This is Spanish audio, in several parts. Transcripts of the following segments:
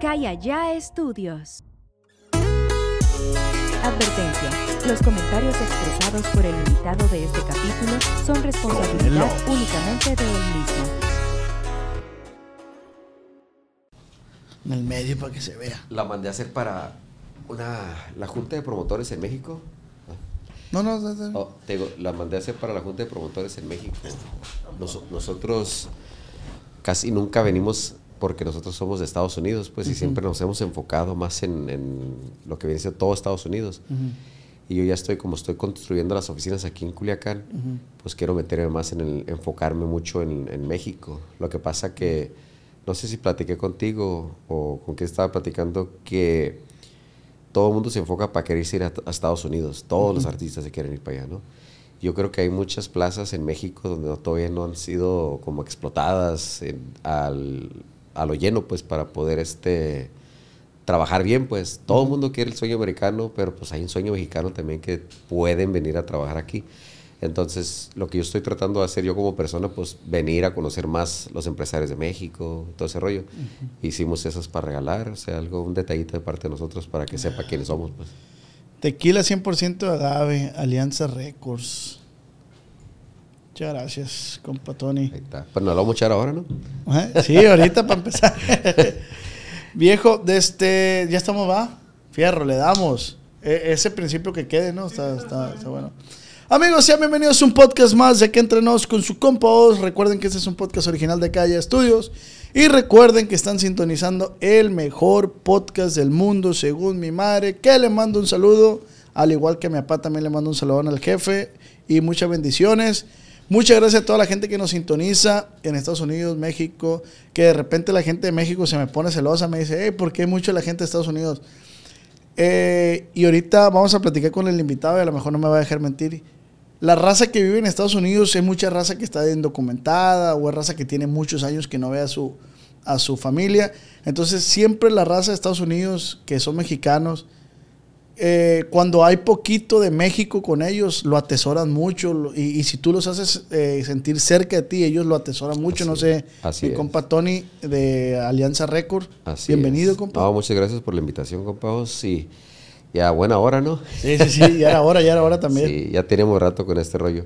Calla Ya Estudios. Advertencia. Los comentarios expresados por el invitado de este capítulo son responsabilidad únicamente de él mismo. En el medio para que se vea. La mandé a hacer para una, la Junta de Promotores en México. No, no, no, no. Oh, te digo, la mandé a hacer para la Junta de Promotores en México. Nos- nosotros casi nunca venimos porque nosotros somos de Estados Unidos, pues, y siempre nos hemos enfocado más en, en lo que viene siendo todo Estados Unidos. Y yo ya estoy, como estoy construyendo las oficinas aquí en Culiacán, pues quiero meterme más en el, enfocarme mucho en, en México. Lo que pasa que, no sé si platiqué contigo o con quién estaba platicando, que todo el mundo se enfoca para querer ir a, a Estados Unidos. Todos los artistas se quieren ir para allá, ¿no? Yo creo que hay muchas plazas en México donde todavía no han sido como explotadas en- al, a lo lleno, pues, para poder este, trabajar bien, pues. Todo el mundo quiere el sueño americano, pero pues hay un sueño mexicano también que pueden venir a trabajar aquí. Entonces, lo que yo estoy tratando de hacer yo como persona, pues venir a conocer más los empresarios de México, todo ese rollo. Hicimos esas para regalar, o sea, algo, un detallito de parte de nosotros para que sepa quiénes somos, pues. Tequila 100% agave, Alianza Records. Muchas gracias, compa Tony. Ahí está. Pero no lo vamos a echar ahora, ¿no? Sí, ahorita para empezar. Viejo, de este, ya estamos, va. Fierro, le damos. E- ese principio que quede, ¿no? Está, está, está bueno. Amigos, sean bienvenidos a un podcast más de que entrenos con su compa Oz. Recuerden que este es un podcast original de Calle Estudios. Y recuerden que están sintonizando el mejor podcast del mundo, según mi madre. Que le mando un saludo. Al igual que a mi papá, también le mando un saludón al jefe. Y muchas bendiciones. Muchas gracias a toda la gente que nos sintoniza en Estados Unidos, México, que de repente la gente de México se me pone celosa, me dice, hey, ¿por qué mucho la gente de Estados Unidos? Eh, y ahorita vamos a platicar con el invitado y a lo mejor no me va a dejar mentir. La raza que vive en Estados Unidos es mucha raza que está indocumentada o es raza que tiene muchos años que no ve a su, a su familia. Entonces siempre la raza de Estados Unidos, que son mexicanos, eh, cuando hay poquito de México con ellos, lo atesoran mucho. lo- y, y si tú los haces eh, sentir cerca de ti, ellos lo atesoran mucho. Así no sé, así mi es. compa Tony de Alianza Record. Así Bienvenido, es. compa. No, muchas gracias por la invitación, compa. Oz. Sí, ya buena hora, ¿no? Sí, sí, sí, ya era hora, ya era hora también. Sí, ya tenemos rato con este rollo.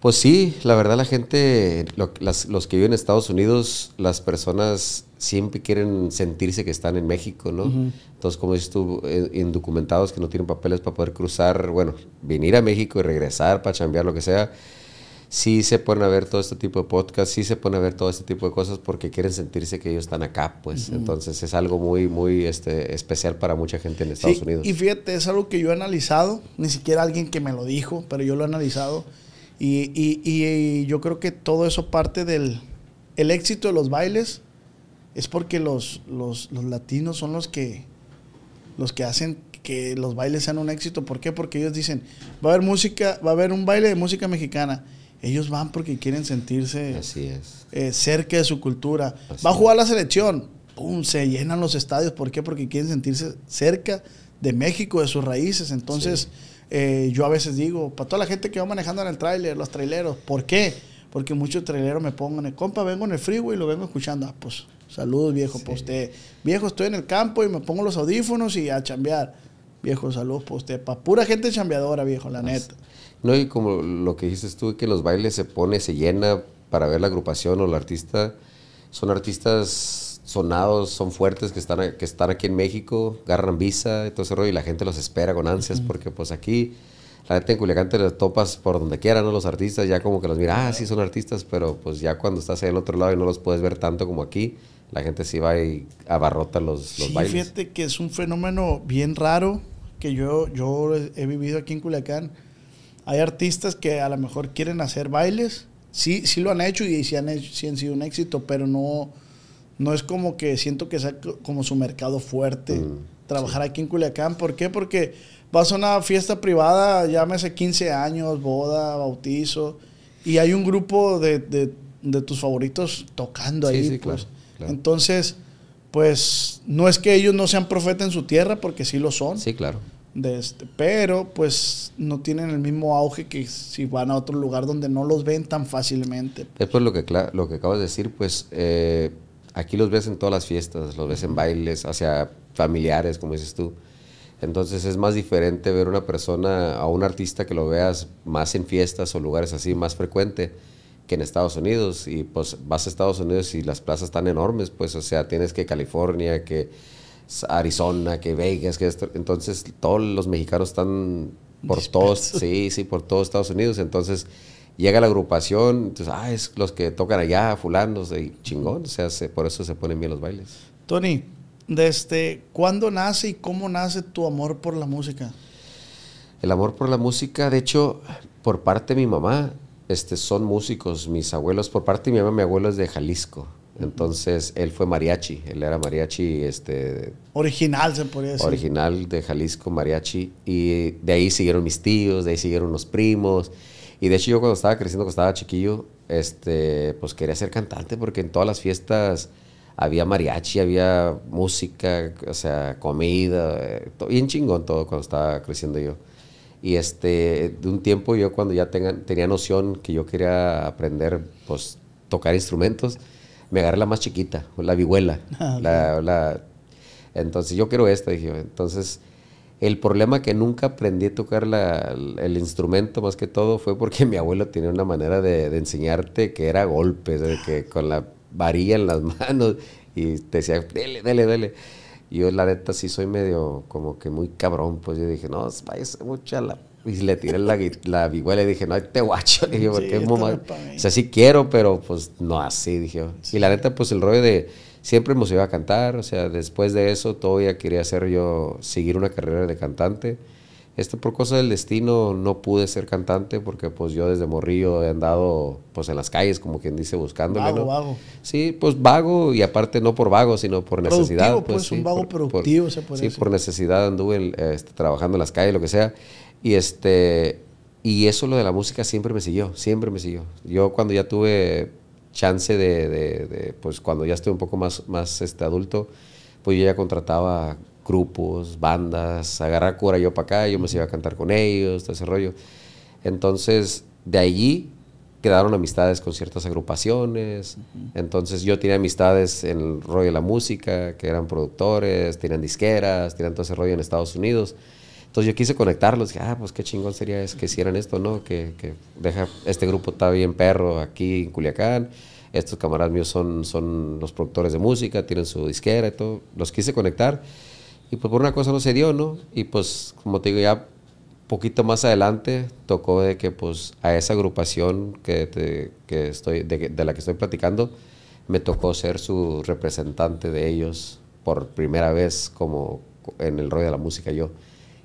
Pues sí, la verdad la gente, lo- las- los que viven en Estados Unidos, las personas siempre quieren sentirse que están en México, ¿no? Entonces, como dices tú, eh, indocumentados que no tienen papeles para poder cruzar, bueno, venir a México y regresar para chambear, lo que sea, sí se ponen a ver todo este tipo de podcasts, sí se ponen a ver todo este tipo de cosas porque quieren sentirse que ellos están acá, pues. Entonces, es algo muy, muy este, especial para mucha gente en Estados Sí, Unidos. Y fíjate, es algo que yo he analizado, ni siquiera alguien que me lo dijo, pero yo lo he analizado. Y, y- y yo creo que todo eso parte del el éxito de los bailes, es porque los, los, los latinos son los que, los que hacen que los bailes sean un éxito. ¿Por qué? Porque ellos dicen, va a haber música, va a haber un baile de música mexicana. Ellos van porque quieren sentirse Así es. eh, cerca de su cultura. Así Va a jugar la selección. ¡Pum! Se llenan los estadios. ¿Por qué? Porque quieren sentirse cerca de México, de sus raíces. Entonces, eh, yo a veces digo, para toda la gente que va manejando en el tráiler, los traileros, ¿por qué? Porque muchos traileros me pongan, el compa, vengo en el freeway y lo vengo escuchando. Ah, pues, saludos, viejo, para usted. Viejo, estoy en el campo y me pongo los audífonos y a chambear. Viejo, saludos para usted. Para pura gente chambeadora, viejo, la neta. No, y como lo que dices tú, que los bailes se pone, se llena para ver la agrupación o el artista. Son artistas sonados, son fuertes que están, que están aquí en México, agarran visa y todo ese rollo y la gente los espera con ansias porque pues aquí, la gente en Culiacán te los topas por donde quiera, ¿no? Los artistas ya como que los mira, ah, sí son artistas, pero pues ya cuando estás ahí al otro lado y no los puedes ver tanto como aquí, la gente sí va y abarrota los, los sí, bailes. fíjate que es un fenómeno bien raro que yo, yo he vivido aquí en Culiacán. Hay artistas que a lo mejor quieren hacer bailes. Sí, sí lo han hecho y sí han, hecho- sí han sido un éxito, pero no, no es como que siento que sea co- como su mercado fuerte Mm, trabajar aquí en Culiacán. ¿Por qué? Porque vas a una fiesta privada, llámese 15 años, boda, bautizo, y hay un grupo de, de- de tus favoritos tocando Sí, ahí. sí, pues. claro, claro. Entonces, pues no es que ellos no sean profetas en su tierra, porque sí lo son. Sí, claro. de este, pero pues no tienen el mismo auge que si van a otro lugar donde no los ven tan fácilmente. Es pues lo que, lo que acabas de decir, pues eh, aquí los ves en todas las fiestas, los ves en bailes, hacia familiares, como dices tú. Entonces es más diferente ver una persona, a un artista que lo veas más en fiestas o lugares así, más frecuente que en Estados Unidos. Y pues vas a Estados Unidos y las plazas están enormes, pues, o sea, tienes que California, que Arizona, que Vegas, que esto. Entonces todos los mexicanos están por todos, sí, sí, por todos Estados Unidos. Entonces llega la agrupación, entonces, ah, es los que tocan allá, fulanos, y chingón, o sea, por eso se ponen bien los bailes. Tony, desde cuándo nace y cómo nace tu amor por la música? El amor por la música, de hecho, por parte de mi mamá, este, son músicos, mis abuelos, por parte de mi mamá, mi abuelo es de Jalisco. Entonces, él fue mariachi, él era mariachi, este... Original, se podría decir. Original de Jalisco, mariachi. Y de ahí siguieron mis tíos, de ahí siguieron los primos. Y de hecho yo cuando estaba creciendo, cuando estaba chiquillo, este, pues quería ser cantante porque en todas las fiestas había mariachi, había música, o sea, comida, eh, bien chingón todo cuando estaba creciendo yo. Y este, de un tiempo yo cuando ya tenía noción que yo quería aprender, pues, tocar instrumentos, me agarré la más chiquita, la vihuela. Ah, la, entonces yo quiero esta, dije. Entonces el problema que nunca aprendí a tocar el instrumento más que todo fue porque mi abuelo tenía una manera de, enseñarte que era golpes, que con la varilla en las manos y te decía, dele, dele, dele. Y yo la neta sí soy medio como que muy cabrón, pues yo dije, no, váyase mucha la... Y le tiré la, la vihuela y dije, no, te guacho. Dije, porque es muy O sea, sí quiero, pero pues no así, dije. Y la neta, pues el rollo de siempre hemos ido a cantar, o sea, después de eso todavía quería hacer yo, seguir una carrera de cantante. Esto por cosa del destino no pude ser cantante porque pues yo desde morrillo he andado pues en las calles, como quien dice, buscándole. Vago, vago. Sí, pues vago y aparte no por vago, sino por necesidad. Pues, pues un vago productivo se puede Sí, por necesidad anduve este, trabajando en las calles, lo que sea. Y este... Y eso lo de la música siempre me siguió, siempre me siguió. Yo cuando ya tuve chance de, pues cuando ya estoy un poco más, más este, adulto, pues yo ya contrataba grupos, bandas, agarrar cura yo para acá, yo me iba a cantar con ellos, todo ese rollo. Entonces, de allí quedaron amistades con ciertas agrupaciones. Entonces, yo tenía amistades en el rollo de la música, que eran productores, tenían disqueras, tenían todo ese rollo en Estados Unidos. Entonces yo quise conectarlos, dije, ah, pues qué chingón sería es que hicieran esto, ¿no? Que, que deja, este grupo está bien perro aquí en Culiacán, estos camaradas míos son, son los productores de música, tienen su disquera y todo, los quise conectar y pues por una cosa no se dio, ¿no? Y pues como te digo, ya poquito más adelante tocó de que pues a esa agrupación que, que estoy, de, la que estoy platicando, me tocó ser su representante de ellos por primera vez como en el rollo de la música yo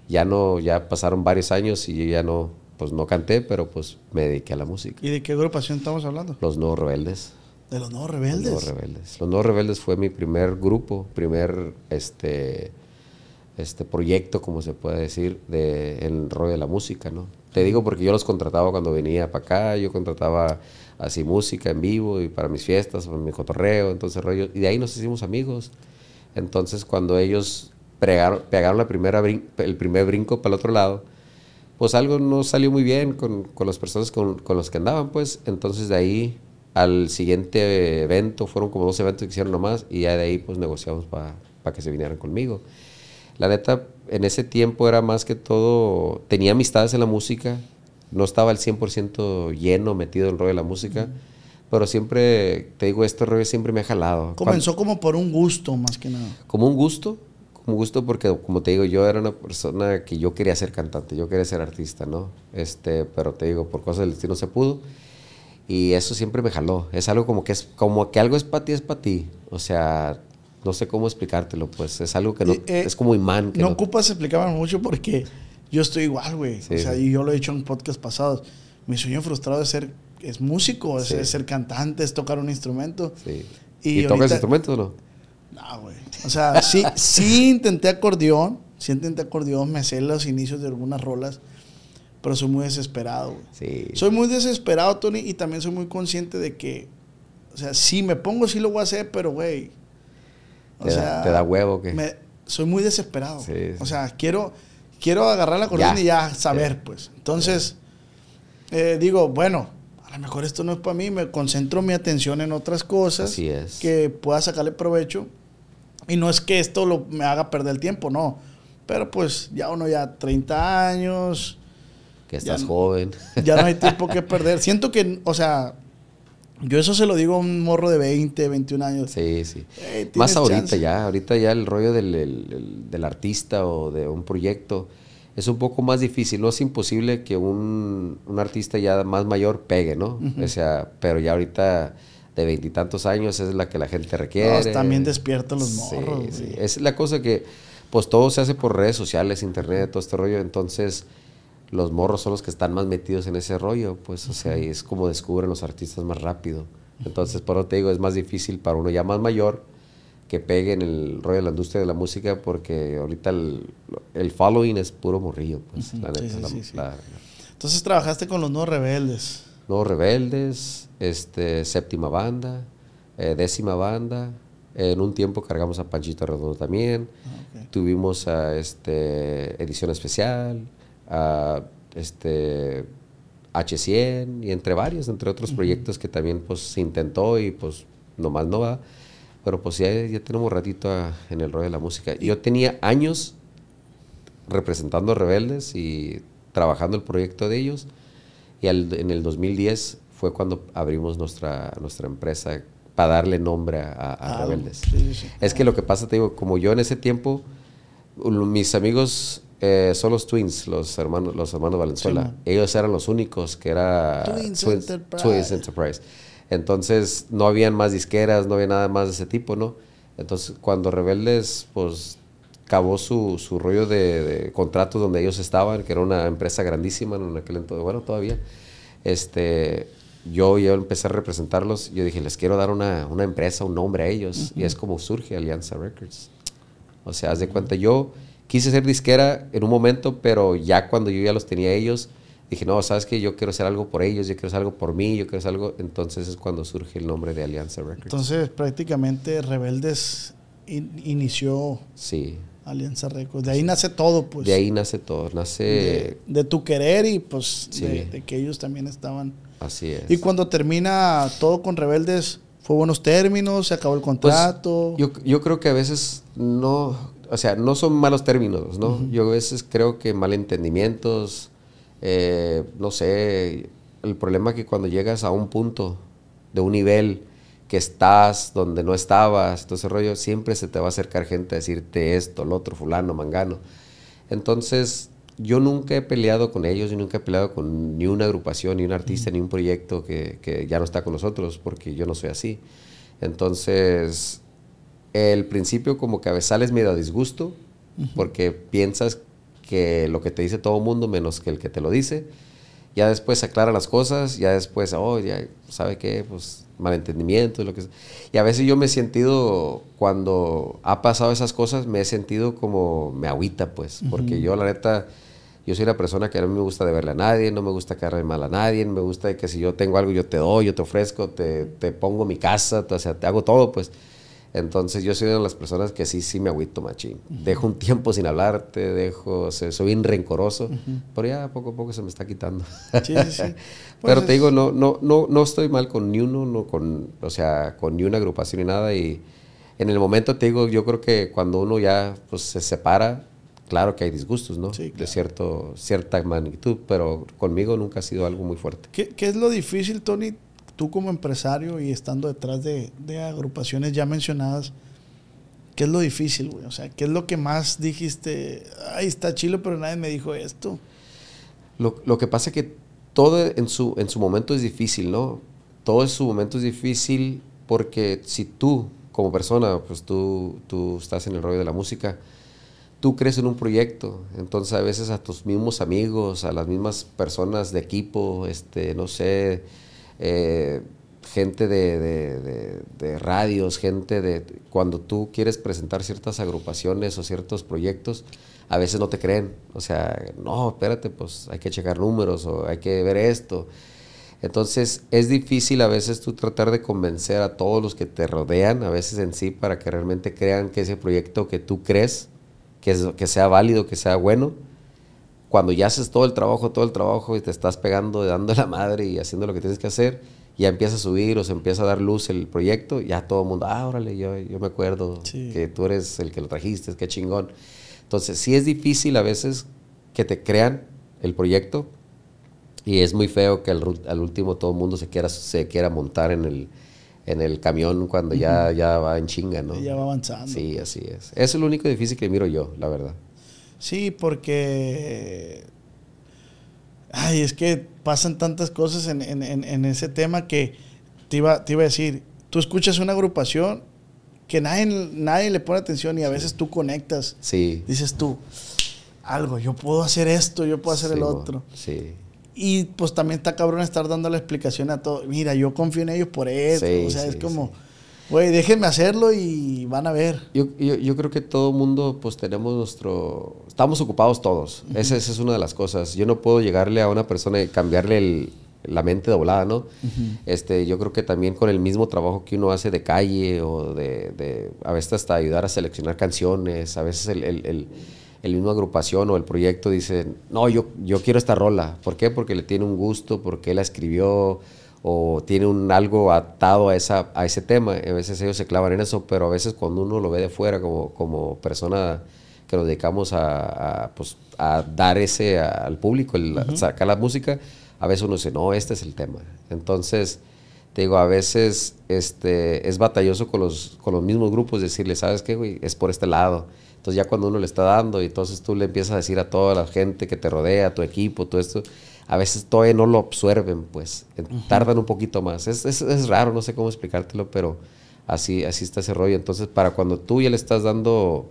ya no, ya pasaron varios años y yo ya no, pues no canté, pero pues me dediqué a la música. ¿Y de qué agrupación estamos hablando? Los Nuevos Rebeldes. ¿De los Nuevos Rebeldes? Los Nuevos Rebeldes. Los Nuevos Rebeldes fue mi primer grupo, primer este, este proyecto, como se puede decir, de, en el rollo de la música, ¿no? Te digo porque yo los contrataba cuando venía para acá, yo contrataba así música en vivo y para mis fiestas, para mi cotorreo, entonces rollo, y de ahí nos hicimos amigos. Entonces cuando ellos pegaron, la primera el primer brinco para el otro lado, pues algo no salió muy bien con, con las personas con, con los que andaban, pues. Entonces de ahí al siguiente evento, fueron como dos eventos que hicieron nomás, y ya de ahí pues negociamos para que se vinieran conmigo. La neta, en ese tiempo era más que todo, tenía amistades en la música, no estaba al 100% lleno, metido en el rollo de la música, pero siempre, te digo, este rollo siempre me ha jalado. Comenzó como por un gusto, más que nada. Como un gusto, un gusto porque, como te digo, yo era una persona que yo quería ser cantante, yo quería ser artista, ¿no? Este, pero te digo, por cosas del destino se pudo. Y eso siempre me jaló. Es algo como que es como que algo es para ti, es para ti. O sea, no sé cómo explicártelo, pues es algo que no, eh, es como imán. Que no, ocupas explicar mucho porque yo estoy igual, güey. o sea, y yo lo he dicho en podcast pasados. Mi sueño frustrado es ser es músico, es, ser cantante, es tocar un instrumento. Sí. ¿Y, ¿Y tocas instrumentos o no? No, güey. O sea, sí, sí intenté acordeón, sí intenté acordeón, me sé los inicios de algunas rolas, pero soy muy desesperado, güey. Sí. Soy muy desesperado, Tony, y también soy muy consciente de que, o sea, si me pongo, sí lo voy a hacer, pero, güey. O sea, ¿Te da huevo que soy muy desesperado. Sí, O sea, quiero, quiero agarrar la acordeón y ya saber, pues. Entonces, eh, digo, bueno, a lo mejor esto no es para mí, me concentro mi atención en otras cosas Así es. que pueda sacarle provecho. Y no es que esto lo, me haga perder el tiempo, no. Pero pues ya uno ya 30 años, Que estás joven. ya no hay tiempo que perder. Siento que, o sea, yo eso se lo digo a un morro de 20, 21 años. Sí, sí. Más ahorita chance. ya, ahorita ya el rollo del, el- el- del artista o de un proyecto es un poco más difícil. No es imposible que un, un artista ya más mayor pegue, ¿no? O sea, pero ya ahorita de veintitantos años es la que la gente requiere. No, también despierta los Sí, morros, sí. güey. Es la cosa que, pues todo se hace por redes sociales, internet, todo este rollo. Entonces, los morros son los que están más metidos en ese rollo, pues, o sea, y es como descubren los artistas más rápido. Entonces, por eso te digo, es más difícil para uno ya más mayor que pegue en el rollo de la industria de la música, porque ahorita el, el following es puro morrillo, pues, la Sí, neta. sí, la- sí, sí. la- Entonces trabajaste con los nuevos rebeldes. Nuevos Rebeldes, este, séptima banda, eh, décima banda. En un tiempo cargamos a Panchito Redondo también. Ah. Tuvimos a este, edición especial, a este, H100 y entre varios, entre otros proyectos que también pues, se intentó y pues nomás no va. Pero pues ya, ya tenemos ratito a- en el rollo de la música. Yo tenía años representando a Rebeldes y trabajando el proyecto de ellos. Y al- en el 2010 fue cuando abrimos nuestra, nuestra empresa para darle nombre a, Ah, Rebeldes. sí, sí, sí. Es que lo que pasa, te digo, como yo en ese tiempo, mis amigos eh, son los Twins, los hermanos, los hermanos Valenzuela. Ellos eran los únicos que era Twins Enterprise. Twins Enterprise. Entonces no habían más disqueras, no había nada más de ese tipo, ¿no? Entonces cuando Rebeldes, pues acabó su, su rollo de, de contratos donde ellos estaban, que era una empresa grandísima en aquel entonces, bueno, todavía, este, yo, yo empecé a representarlos, yo dije, les quiero dar una, una empresa, un nombre a ellos, y es como surge Alianza Records. O sea, haz de cuenta, yo quise ser disquera en un momento, pero ya cuando yo ya los tenía a ellos, dije, no, sabes que yo quiero hacer algo por ellos, yo quiero hacer algo por mí, yo quiero hacer algo. Entonces es cuando surge el nombre de Alianza Records. Entonces prácticamente Rebeldes in- inició sí, Alianza Records. De ahí nace todo, pues. de ahí nace todo, nace. de, de tu querer y pues Sí. de, de que ellos también estaban. así es. Y cuando termina todo con Rebeldes, ¿fue buenos términos? ¿Se acabó el Pues, contrato? yo, yo creo que a veces no, o sea, no son malos términos, ¿no? Yo a veces creo que malentendimientos, eh, no sé, el problema es que cuando llegas a un punto de un nivel que estás donde no estabas, todo ese rollo, siempre se te va a acercar gente a decirte esto, lo otro, fulano, mangano. Entonces, yo nunca he peleado con ellos, yo nunca he peleado con ni una agrupación, ni un artista, ni un proyecto que, que ya no está con nosotros, porque yo no soy así. Entonces, el principio como que a veces sales medio a disgusto, porque piensas que lo que te dice todo el mundo menos que el que te lo dice. Ya después se aclaran las cosas, ya después, oh, ya, ¿sabe qué? Pues malentendimiento, lo que sea. Y a veces yo me he sentido, cuando ha pasado esas cosas, me he sentido como, me agüita, pues, porque yo la neta, yo soy una persona que no me gusta deberle a nadie, no me gusta caerle mal a nadie, me gusta que si yo tengo algo yo te doy, yo te ofrezco, te, te pongo mi casa, o sea, te hago todo, pues. Entonces yo soy una de las personas que sí, sí me agüito machín. Dejo un tiempo sin hablarte, dejo, o sea, soy bien rencoroso, pero ya poco a poco se me está quitando. Sí, sí, sí. pero Pues te es- digo, no, no, no, no estoy mal con ni uno, no con, o sea, con ni una agrupación ni nada. Y en el momento te digo, yo creo que cuando uno ya pues, se separa, claro que hay disgustos, ¿no? Sí, De cierto, cierta magnitud, pero conmigo nunca ha sido algo muy fuerte. ¿Qué, qué es lo difícil, Tony? Tú como empresario y estando detrás de, agrupaciones ya mencionadas, ¿qué es lo difícil, güey? O sea, ¿qué es lo que más dijiste? Ay, está chilo, pero nadie me dijo esto. Lo, lo que pasa es que todo en su, en su momento es difícil, ¿no? Todo en su momento es difícil porque si tú, como persona, pues tú, tú estás en el rollo de la música, tú crees en un proyecto, entonces a veces a tus mismos amigos, a las mismas personas de equipo, este, no sé, eh, gente de, de- radios, gente de... Cuando tú quieres presentar ciertas agrupaciones o ciertos proyectos, a veces no te creen. O sea, no, espérate, pues hay que checar números o hay que ver esto. Entonces es difícil a veces tú tratar de convencer a todos los que te rodean, a veces en sí, para que realmente crean que ese proyecto que tú crees, que, es, que sea válido, que sea bueno, cuando ya haces todo el trabajo, todo el trabajo y te estás pegando, dando la madre y haciendo lo que tienes que hacer, ya empieza a subir o se empieza a dar luz el proyecto, ya todo el mundo, ah, órale, yo, yo me acuerdo que tú eres el que lo trajiste, qué chingón. Entonces, sí es difícil a veces que te crean el proyecto y es muy feo que al, al último todo el mundo se quiera, se quiera montar en el, en el camión cuando ya, ya va en chinga, ¿no? ya va avanzando. Sí, así es. Eso es lo único difícil que miro yo, la verdad. Sí, porque. Ay, es que pasan tantas cosas en, ese tema que te iba, te iba a decir. Tú escuchas una agrupación que nadie, nadie le pone atención y a veces tú conectas. Sí. Dices tú, algo, yo puedo hacer esto, yo puedo hacer el otro. Sí. Y pues también está cabrón estar dando la explicación a todo. Mira, yo confío en ellos por eso. o sea, es como, güey, déjenme hacerlo y van a ver. Yo, yo, yo creo que todo mundo, pues tenemos nuestro. Estamos ocupados todos. esa, es una de las cosas. Yo no puedo llegarle a una persona y cambiarle la mente doblada, ¿no? este, yo creo que también con el mismo trabajo que uno hace de calle o de, de a veces hasta ayudar a seleccionar canciones, a veces el, el el mismo agrupación o el proyecto dice, no, yo, yo quiero esta rola. ¿Por qué? Porque le tiene un gusto, porque la escribió o tiene un algo atado a, esa, a ese tema. A veces ellos se clavan en eso, pero a veces cuando uno lo ve de fuera como, como persona que nos dedicamos a, pues, a dar ese al público, el, sacar la música, a veces uno dice, no, este es el tema. Entonces, te digo, a veces este, es batalloso con los, con los mismos grupos decirle, ¿sabes qué, güey? Es por este lado. Entonces ya cuando uno le está dando y entonces tú le empiezas a decir a toda la gente que te rodea, tu equipo, todo esto, a veces todavía no lo absorben, pues tardan un poquito más. Es, es, es, raro, no sé cómo explicártelo, pero así, así está ese rollo. Entonces para cuando tú ya le estás dando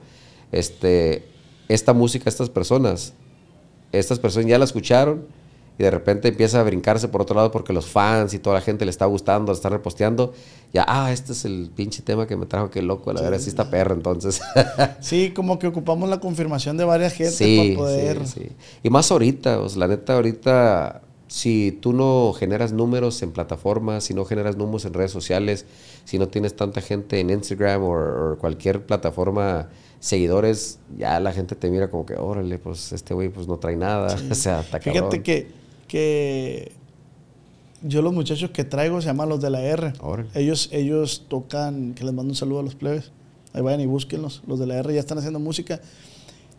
este, esta música a estas personas, estas personas ya la escucharon, y de repente empieza a brincarse por otro lado porque los fans y toda la gente le está gustando, le está reposteando, ya, ah, este es el pinche tema que me trajo, qué loco, la verdad sí está perro, entonces. sí, como que ocupamos la confirmación de varias gente para poder... Sí, sí. Y más ahorita, o la neta, ahorita, si tú no generas números en plataformas, si no generas números en redes sociales, si no tienes tanta gente en Instagram o, cualquier plataforma seguidores, ya la gente te mira como que, órale, pues este güey pues no trae nada. o sea, está Fíjate que que yo los muchachos que traigo se llaman los de la R. Ellos, ellos tocan, que les mando un saludo a los plebes. Ahí vayan y búsquenlos. Los de la R ya están haciendo música.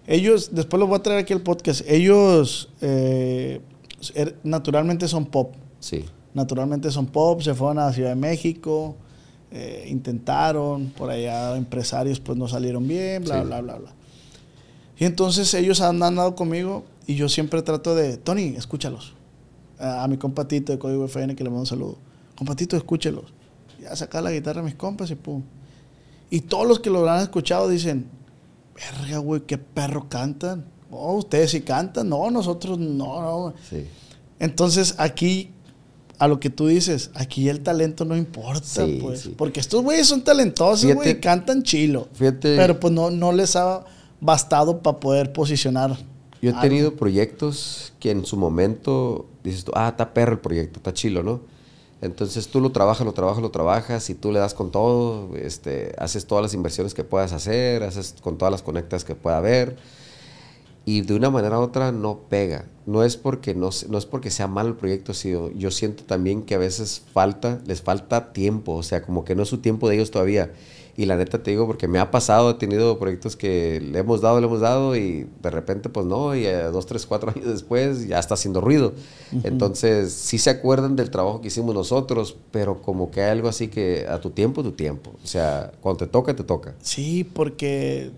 Ellos, después los voy a traer aquí al podcast. Ellos eh, er, naturalmente son pop. Sí. Naturalmente son pop. Se fueron a Ciudad de México. Eh, intentaron. Por allá empresarios pues no salieron bien. Bla, bla, bla, bla. Y entonces ellos han andado conmigo y yo siempre trato de, Tony, escúchalos a, mi compatito de Código FN que le mando un saludo. Compatito, escúchelos. Ya saca la guitarra a mis compas y pum. Y todos los que lo han escuchado dicen, verga, güey, qué perro cantan. Oh, ustedes sí cantan. No, nosotros no, no. Sí. Entonces aquí, a lo que tú dices, aquí el talento no importa, pues. Porque estos güeyes son talentosos, güey, cantan chilo. Fíjate. Pero pues no, no les ha bastado para poder posicionar yo he tenido proyectos que en su momento dices tú, ah, está perro el proyecto, está chilo, ¿no? Entonces tú lo trabajas, lo trabajas, lo trabajas y tú le das con todo, este, haces todas las inversiones que puedas hacer, haces con todas las conectas que pueda haber y de una manera u otra no pega. No es porque no, no es porque sea mal el proyecto, sino yo siento también que a veces falta, les falta tiempo, o sea, como que no es su tiempo de ellos todavía. Y la neta te digo, porque me ha pasado, he tenido proyectos que le hemos dado, le hemos dado y de repente pues no, y dos, tres, cuatro años después ya está haciendo ruido. Entonces sí se acuerdan del trabajo que hicimos nosotros, pero como que hay algo así que a tu tiempo, tu tiempo. O sea, cuando te toca, te toca. Sí, porque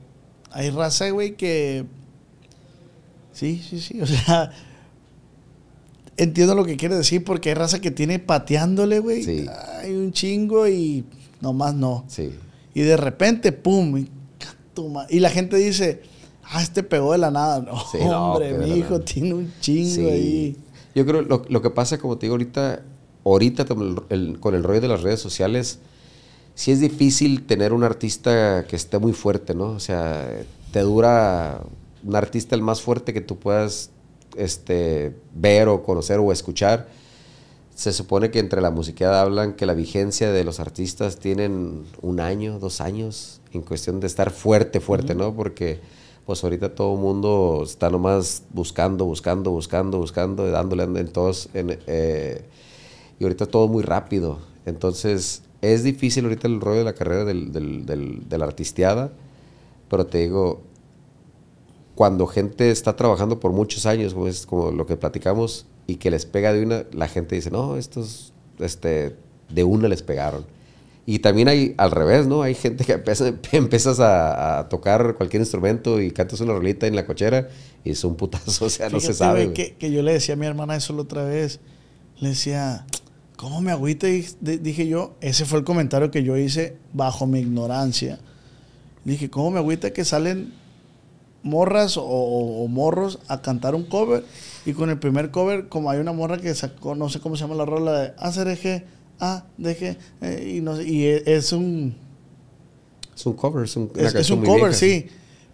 hay raza, güey, que... Sí, sí, sí, o sea... Entiendo lo que quiere decir porque hay raza que tiene pateándole, güey. Sí. Hay un chingo y nomás no. Sí. Y de repente, pum, y, la gente dice, ah, este pegó de la nada. No, hombre, mi hijo tiene un chingo ahí. Yo creo lo, lo que pasa, como te digo ahorita, ahorita con el, con el rollo de las redes sociales, sí es difícil tener un artista que esté muy fuerte, ¿no? O sea, te dura un artista el más fuerte que tú puedas este, ver o conocer o escuchar se supone que entre la musiqueada hablan que la vigencia de los artistas tienen un año, dos años, en cuestión de estar fuerte, fuerte, ¿no? Porque pues ahorita todo el mundo está nomás buscando, buscando, buscando, buscando, dándole en todos. En, eh, y ahorita todo muy rápido. Entonces, es difícil ahorita el rollo de la carrera del, del, del, de la artisteada, pero te digo, cuando gente está trabajando por muchos años, como es como lo que platicamos, y que les pega de una, la gente dice, no, estos, este, de una les pegaron. Y también hay al revés, ¿no? Hay gente que empieza, empiezas a, tocar cualquier instrumento y cantas una rolita en la cochera y es un putazo, o sea, no se sabe. Que, que, yo le decía a mi hermana eso la otra vez. Le decía, ¿cómo me agüita? Dije yo, ese fue el comentario que yo hice bajo mi ignorancia. Dije, ¿cómo me agüita que salen morras o, morros a cantar un cover? Y con el primer cover, como hay una morra que sacó, no sé cómo se llama la rola de ACRG, deje, eh, y, no, y e, es un... Es un cover, es un, es, un cover, sí.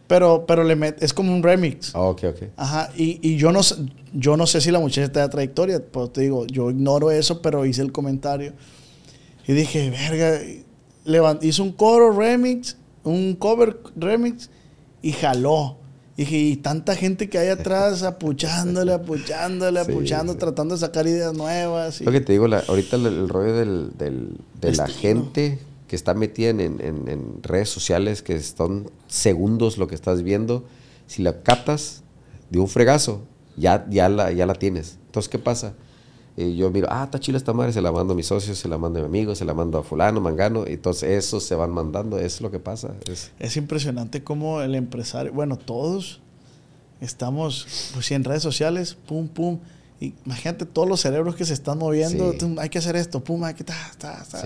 Pero, pero le met, es como un remix. Ah, ok, ok. Ajá, y, y, yo, no, yo no sé si la muchacha está de trayectoria, pues te digo, yo ignoro eso, pero hice el comentario. Y dije, verga, hizo un coro remix, un cover remix, y jaló. Dije, y tanta gente que hay atrás apuchándole, apuchándole, apuchando, tratando de sacar ideas nuevas. Lo que te digo, ahorita el, rollo del, de la gente que está metida en, redes sociales, que son segundos lo que estás viendo, si la captas de un fregazo, ya, ya, la, ya la tienes. Entonces, ¿qué pasa? Y yo miro, ah, está chila esta madre, se la mando a mis socios, se la mando a mi amigo, se la mando a fulano, mangano, y entonces esos se van mandando, eso es lo que pasa. Es, es impresionante cómo el empresario, bueno, todos estamos, pues en redes sociales, pum, pum, y imagínate todos los cerebros que se están moviendo, hay que hacer esto, pum, hay que, ta, ta, ta,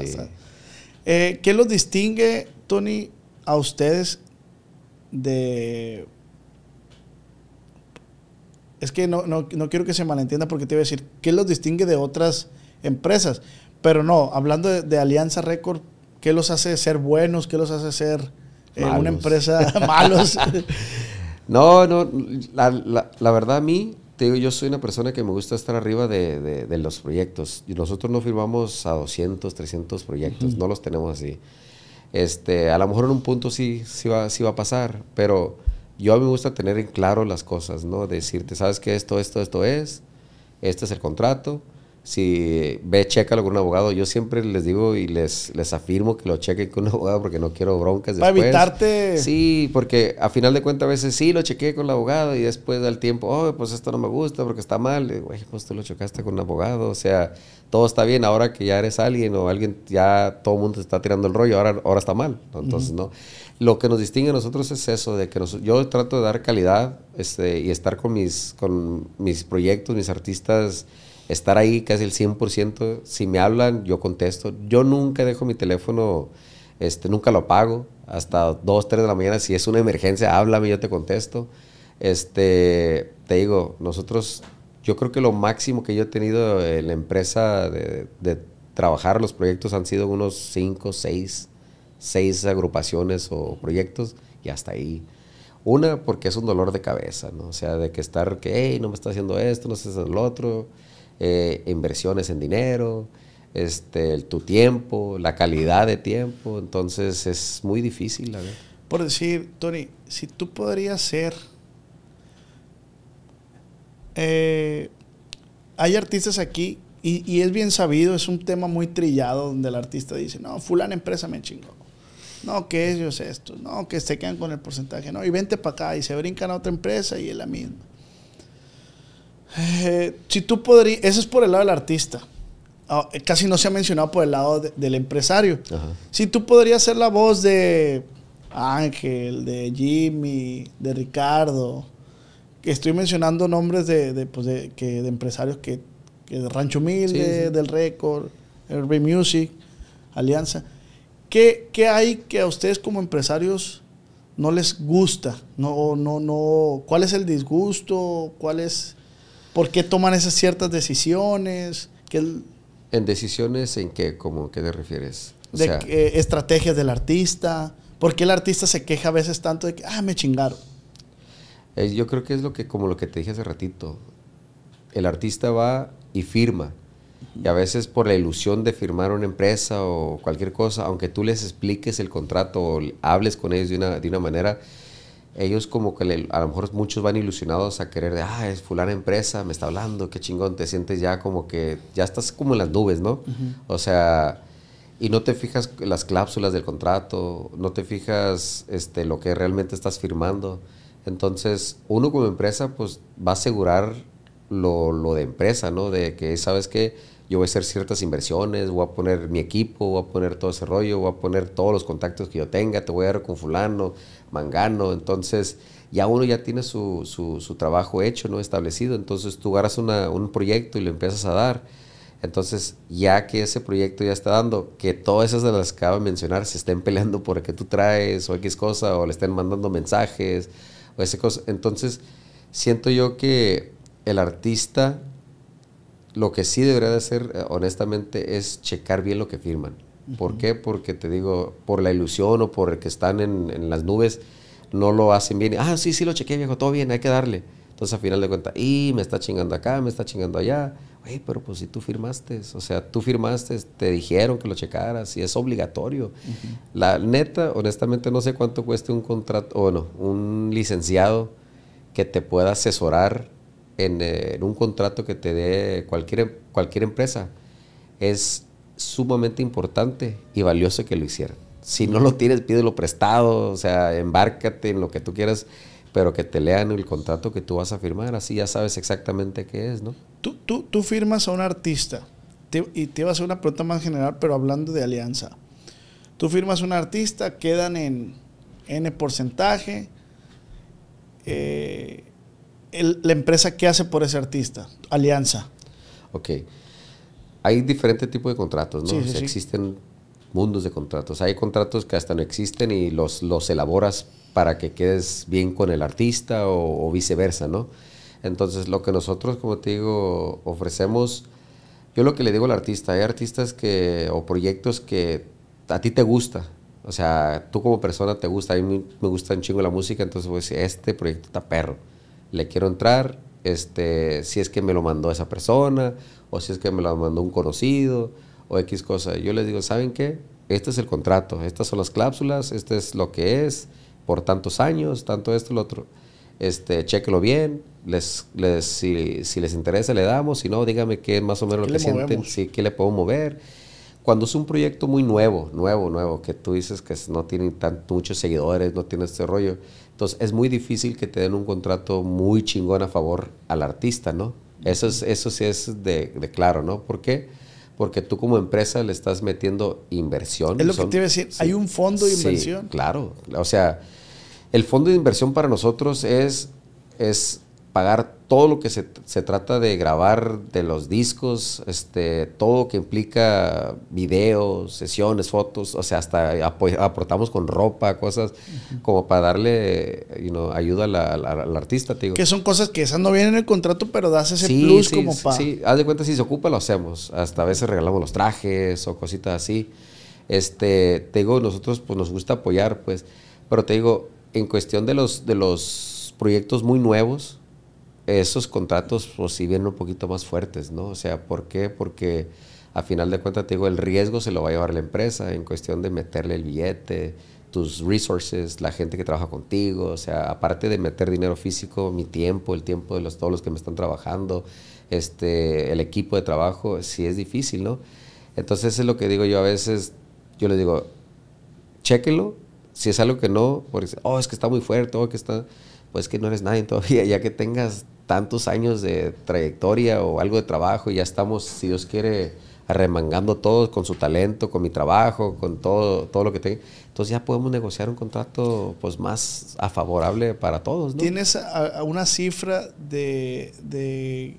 eh, ¿Qué los distingue, Tony, a ustedes de es que no, no, no, quiero que se malentienda porque te iba a decir, ¿qué los distingue de otras empresas? Pero no, hablando de, Alianza Record, ¿qué los hace ser buenos? ¿Qué los hace ser eh, una empresa malos? no, no, la, la, la, verdad a mí, te digo, yo soy una persona que me gusta estar arriba de, de, de los proyectos. Y nosotros no firmamos a 200, 300 proyectos, no los tenemos así. Este, a lo mejor en un punto sí, sí, va, sí va a pasar, pero yo a mí me gusta tener en claro las cosas, ¿no? Decirte, ¿sabes qué? Esto, esto, esto es, este es el contrato. Si ve, chécalo con un abogado. Yo siempre les digo y les, les afirmo que lo chequen con un abogado porque no quiero broncas después. Para evitarte... Sí, porque a final de cuentas a veces sí lo chequé con el abogado y después del tiempo, oh, pues esto no me gusta porque está mal. Güey, pues tú lo chocaste con un abogado. O sea, todo está bien ahora que ya eres alguien o alguien, ya todo el mundo te está tirando el rollo, ahora, ahora está mal. Entonces, no. Lo que nos distingue a nosotros es eso, de que yo trato de dar calidad este, y estar con mis, con mis proyectos, mis artistas, estar ahí casi el 100%. Si me hablan, yo contesto. Yo nunca dejo mi teléfono, este, nunca lo apago. Hasta 2, 3 de la mañana, si es una emergencia, háblame, yo te contesto. Este, te digo, nosotros, yo creo que lo máximo que yo he tenido en la empresa de, trabajar los proyectos han sido unos 5, 6 seis agrupaciones o proyectos y hasta ahí. Una, porque es un dolor de cabeza, ¿no? O sea, de que estar, que, hey, no me está haciendo esto, no está haciendo lo otro, eh, inversiones en dinero, este, tu tiempo, la calidad de tiempo, entonces es muy difícil, la. Por decir, Tony, si tú podrías ser... Eh, hay artistas aquí y, y, es bien sabido, es un tema muy trillado donde el artista dice, no, fulana empresa me chingó. No, que ellos esto, no, que se quedan con el porcentaje, no, y vente para acá y se brincan a otra empresa y es la misma. Eh, si tú podrías, eso es por el lado del artista. Ah, casi no se ha mencionado por el lado del empresario. Si tú podrías ser la voz de Ángel, de Jimmy, de Ricardo, que estoy mencionando nombres de, pues que, de empresarios que, que, de Rancho Humilde, del Record, Herbie Music, Alianza. ¿Qué, ¿Qué, hay que a ustedes como empresarios no les gusta? No, no, no. ¿Cuál es el disgusto? ¿Cuál es, ¿Por qué toman esas ciertas decisiones? ¿En decisiones en qué? ¿Cómo qué te refieres? de estrategias del artista. ¿Por qué el artista se queja a veces tanto de que, ah, me chingaron? Eh, yo creo que es lo que, como lo que te dije hace ratito. El artista va y firma y a veces por la ilusión de firmar una empresa o cualquier cosa, aunque tú les expliques el contrato o hables con ellos de una, de una manera, ellos como que le- a lo mejor muchos van ilusionados a querer de, ah, es fulana empresa, me está hablando, qué chingón, te sientes ya como que, ya estás como en las nubes, ¿no? O sea, y no te fijas las cláusulas del contrato, no te fijas este, lo que realmente estás firmando. Entonces, uno como empresa, pues va a asegurar lo, lo de empresa, ¿no? De que, ¿sabes qué? Yo voy a hacer ciertas inversiones, voy a poner mi equipo, voy a poner todo ese rollo, voy a poner todos los contactos que yo tenga, te voy a dar con fulano, mangano. Entonces, ya uno ya tiene su, su, trabajo hecho, ¿no? Establecido. Entonces, tú agarras una- un proyecto y lo empiezas a dar. Entonces, ya que ese proyecto ya está dando, que todas esas de las que acabo de mencionar se estén peleando por qué tú traes o X cosa, o le estén mandando mensajes, o ese cosa. Entonces, siento yo que el artista, lo que sí debería de hacer, eh, honestamente, es checar bien lo que firman. ¿Por qué? Porque te digo, por la ilusión o por el que están en, en las nubes, no lo hacen bien. Ah, sí, sí lo chequé, viejo, todo bien, hay que darle. Entonces, a final de cuentas, y me está chingando acá, me está chingando allá. Oye, pero pues si tú firmaste, o sea, tú firmaste, te dijeron que lo checaras y es obligatorio. La neta, honestamente, no sé cuánto cueste un contrato, o bueno, un licenciado que te pueda asesorar en, eh, en un contrato que te dé cualquier, em- cualquier empresa. Es sumamente importante y valioso que lo hicieran. Si no lo tienes, pídelo prestado, o sea, embárcate en lo que tú quieras, pero que te lean el contrato que tú vas a firmar, así ya sabes exactamente qué es, ¿no? Tú, tú, tú firmas a un artista. Te- y te iba a hacer una pregunta más general, pero hablando de alianza. Tú firmas a un artista, quedan en N porcentaje. eh, el- la empresa, ¿qué hace por ese artista? Alianza. Ok. Hay diferentes tipos de contratos, ¿no? Sí, sí, O sea, sí. Existen mundos de contratos. Hay contratos que hasta no existen y los, los elaboras para que quedes bien con el artista o, o viceversa, ¿no? Entonces, lo que nosotros, como te digo, ofrecemos, yo lo que le digo al artista, hay artistas que, o proyectos que a ti te gusta, o sea, tú como persona te gusta, a mí me- gusta un chingo la música, entonces decir, este proyecto está perro, le quiero entrar, este, si es que me lo mandó esa persona, o si es que me lo mandó un conocido, o X cosa. Yo les digo, ¿saben qué? Este es el contrato, estas son las cláusulas, este es lo que es, por tantos años, tanto esto, lo otro. Este, chéquelo bien, les, les, si, si les interesa le damos, si no, dígame qué es más o menos ¿Qué lo que sienten, sí, qué le puedo mover. Cuando es un proyecto muy nuevo, nuevo, nuevo, que tú dices que no tiene tan, muchos seguidores, no tiene este rollo, entonces es muy difícil que te den un contrato muy chingón a favor al artista, ¿no? Eso, es, eso sí es de, de claro, ¿no? ¿Por qué? Porque tú como empresa le estás metiendo inversión. Es lo que te iba a decir, ¿hay un fondo de Sí, inversión? claro, o sea, el fondo de inversión para nosotros es, es pagar todo lo que se, se trata de grabar de los discos, este, todo que implica videos, sesiones, fotos, o sea, hasta apo- aportamos con ropa, cosas como para darle you know, ayuda a la- a la- al artista, te digo. Que son cosas que esas no vienen en el contrato, pero das ese Sí, plus sí, como sí, para... Sí, haz de cuenta si se ocupa lo hacemos. Hasta a veces regalamos los trajes o cositas así. Este, te digo, nosotros pues nos gusta apoyar, pues, pero te digo, en cuestión de los de los proyectos muy nuevos, esos contratos pues sí vienen un poquito más fuertes, ¿no? O sea, ¿por qué? Porque a final de cuentas te digo, el riesgo se lo va a llevar la empresa en cuestión de meterle el billete, tus resources, la gente que trabaja contigo, o sea, aparte de meter dinero físico, mi tiempo, el tiempo de los, todos los que me están trabajando, este, el equipo de trabajo, sí es difícil, ¿no? Entonces eso es lo que digo yo a veces, yo les digo, chéquenlo, si es algo que no, porque, oh, es que está muy fuerte, oh, que está, pues que no eres nadie todavía, ya que tengas tantos años de trayectoria o algo de trabajo, y ya estamos, si Dios quiere, arremangando todos con su talento, con mi trabajo, con todo, todo lo que tenga. Entonces ya podemos negociar un contrato pues más a favorable para todos, ¿no? ¿Tienes a- a una cifra de, de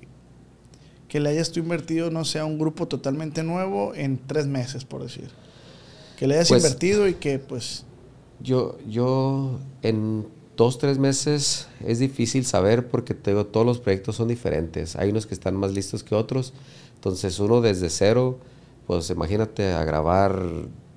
que le hayas tú invertido, no sé, a un grupo totalmente nuevo en tres meses, por decir? Que le hayas Pues- invertido y que pues... Yo, yo en dos, tres meses es difícil saber porque todos los proyectos son diferentes. Hay unos que están más listos que otros. Entonces uno desde cero, pues imagínate a grabar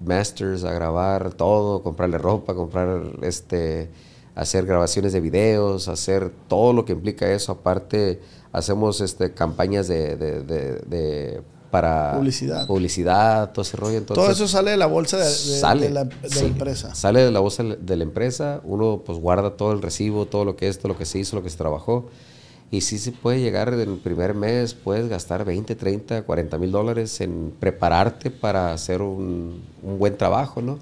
masters, a grabar todo, comprarle ropa, comprar este, hacer grabaciones de videos, hacer todo lo que implica eso. Aparte, hacemos este, campañas de para Publicidad. publicidad, todo ese rollo. Entonces, Todo eso sale de la bolsa de, de- sale, de la, de la sí, empresa. Sale de la bolsa de la empresa, uno pues guarda todo el recibo, todo lo que es, todo lo que se hizo, lo que se trabajó. Y sí se puede llegar en el primer mes, puedes gastar 20, 30, 40 mil dólares en prepararte para hacer un, un buen trabajo, ¿no?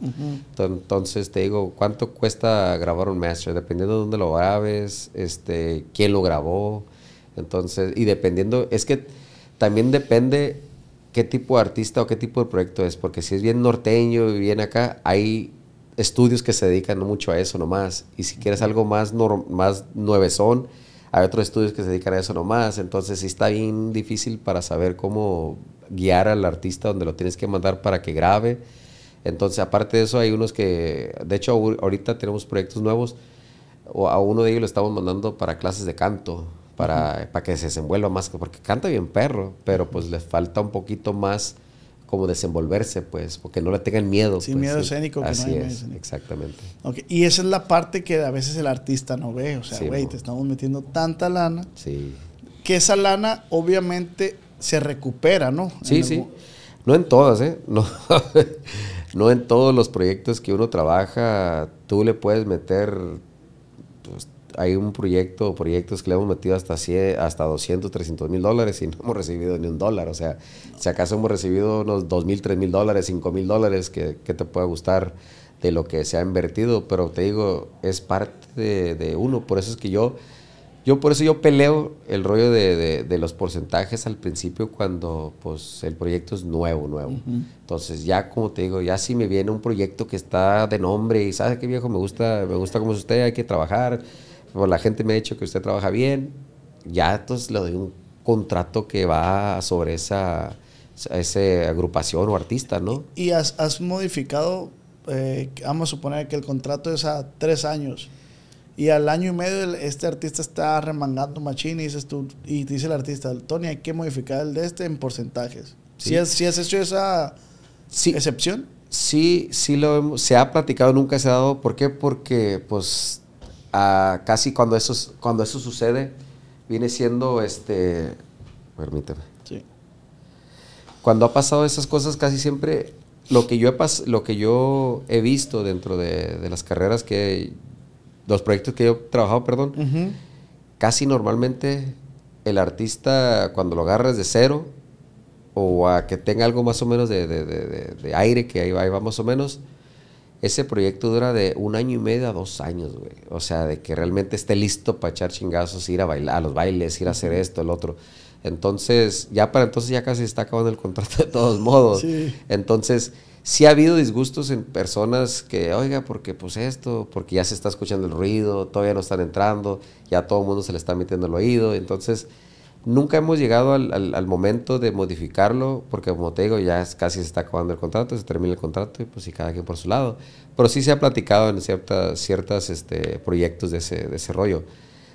Enton- Entonces te digo, ¿cuánto cuesta grabar un master? Dependiendo de dónde lo grabes, este, quién lo grabó. Entonces, y dependiendo, es que también depende qué tipo de artista o qué tipo de proyecto es, porque si es bien norteño y bien acá, hay estudios que se dedican mucho a eso nomás. Y si quieres algo más, más nuevezón, hay otros estudios que se dedican a eso nomás. Entonces sí está bien difícil para saber cómo guiar al artista donde lo tienes que mandar para que grabe. Entonces, aparte de eso, hay unos que, de hecho, ahor- ahorita tenemos proyectos nuevos. O a uno de ellos lo estamos mandando para clases de canto, para, para que se desenvuelva más, porque canta bien perro, pero pues le falta un poquito más como desenvolverse, pues, porque no le tengan miedo. Sin pues, miedo sí. escénico, que no Así hay es, escénico. exactamente. Y esa es la parte que a veces el artista no ve. O sea, güey, te estamos metiendo tanta lana Sí. que esa lana obviamente se recupera, ¿no? Sí, En sí. No en todas, ¿eh? No, no en todos los proyectos que uno trabaja, tú le puedes meter. pues, hay un proyecto o proyectos que le hemos metido hasta, 100, hasta 200, 300 mil dólares y no hemos recibido ni un dólar. O sea, si acaso hemos recibido unos 2 mil, 3 mil dólares, 5 mil dólares, que, que te pueda gustar de lo que se ha invertido. Pero te digo, es parte de, de uno. Por eso es que yo. Yo por eso yo peleo el rollo de, de- de los porcentajes al principio cuando pues el proyecto es nuevo, nuevo. Entonces ya como te digo, ya si me viene un proyecto que está de nombre y sabe qué viejo me gusta, me gusta como es usted, hay que trabajar. Pues, la gente me ha dicho que usted trabaja bien, ya entonces le doy un contrato que va sobre esa, esa agrupación o artista, ¿no? Y has, has modificado, eh, vamos a suponer que el contrato es a tres años. Y al año y medio este artista está remangando machín y dices tú, y dice el artista, Tony, hay que modificar el de este en porcentajes. Sí. Si has, si has hecho esa Sí, excepción? Sí, sí lo hemos- se ha platicado, nunca se ha dado. ¿Por qué? Porque pues casi cuando eso, es- cuando eso sucede viene siendo este, permíteme. Sí. Cuando ha pasado esas cosas casi siempre lo que yo he pas- lo que yo he visto dentro de, de las carreras que los proyectos que yo he trabajado, perdón, casi normalmente el artista cuando lo agarras de cero o a que tenga algo más o menos de, de- de- de- de aire, que ahí va, ahí va más o menos, ese proyecto dura de un año y medio a dos años, güey. O sea, de que realmente esté listo para echar chingazos, ir a bailar, a los bailes, ir a hacer esto, el otro. Entonces, ya para entonces ya casi está acabando el contrato de todos modos. Sí. Entonces, sí ha habido disgustos en personas que, oiga, porque pues esto, porque ya se está escuchando el ruido, todavía no están entrando, ya todo el mundo se le está metiendo el oído. Entonces, nunca hemos llegado al, momento de modificarlo, porque como te digo, ya casi se está acabando el contrato, se termina el contrato y pues sí, cada quien por su lado. Pero sí se ha platicado en ciertas, ciertas este, proyectos de ese, de.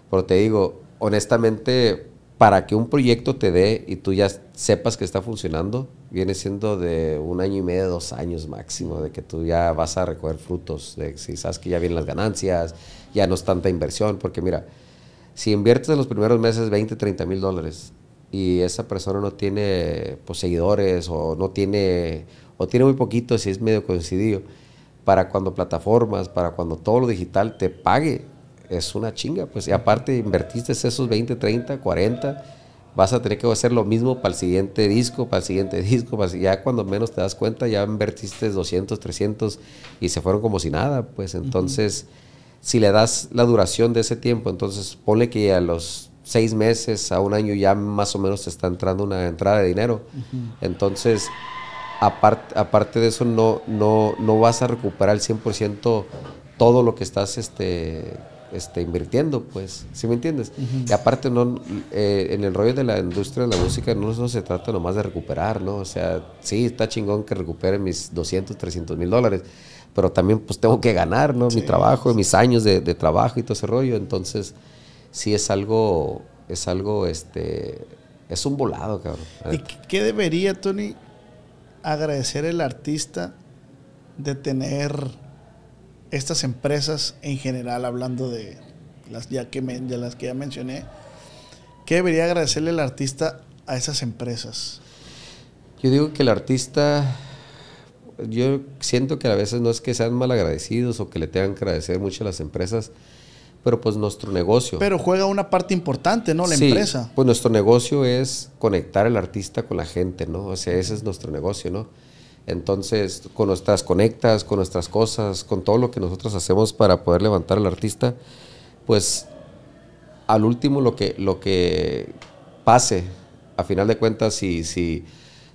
Pero te digo, honestamente, para que un proyecto te dé y tú ya sepas que está funcionando, viene siendo de un año y medio, dos años máximo, de que tú ya vas a recoger frutos, de si sabes que ya vienen las ganancias, ya no es tanta inversión, porque mira, si inviertes en los primeros meses 20, 30 mil dólares y esa persona no tiene pues, seguidores o no tiene, o tiene muy poquito, si es medio coincidido, para cuando plataformas, para cuando todo lo digital te pague, es una chinga, pues, y aparte invertiste esos 20, 30, 40, vas a tener que hacer lo mismo para el siguiente disco, para el siguiente disco, para el- ya cuando menos te das cuenta, ya invertiste 200, 300 y se fueron como si nada, pues, entonces, si le das la duración de ese tiempo, entonces ponle que a los seis meses, a un año ya más o menos te está entrando una entrada de dinero, entonces aparte, aparte de eso, no, no, no vas a recuperar al 100% todo lo que estás este, este, invirtiendo, pues, ¿sí me entiendes? Y aparte, no, eh, en el rollo de la industria de la música no, no se trata nomás de recuperar, ¿no? O sea, sí, está chingón que recupere mis 200, 300 mil dólares, pero también pues tengo que ganar, ¿no? Mi trabajo, mis años de, de trabajo y todo ese rollo, entonces sí es algo, es algo, este, es un volado, cabrón. ¿Y qué- qué debería, Tony, agradecer el artista de tener estas empresas en general, hablando de las, ya que me- de las que ya mencioné? ¿Qué debería agradecerle el artista a esas empresas? Yo digo que el artista, yo siento que a veces no es que sean mal agradecidos o que le tengan que agradecer mucho a las empresas, pero pues nuestro negocio. Pero juega una parte importante, ¿no? La empresa. Pues nuestro negocio es conectar al artista con la gente, ¿no? O sea, ese es nuestro negocio, ¿no? Entonces, con nuestras conectas, con nuestras cosas, con todo lo que nosotros hacemos para poder levantar al artista, pues al último lo que, lo que pase, a final de cuentas, si, si,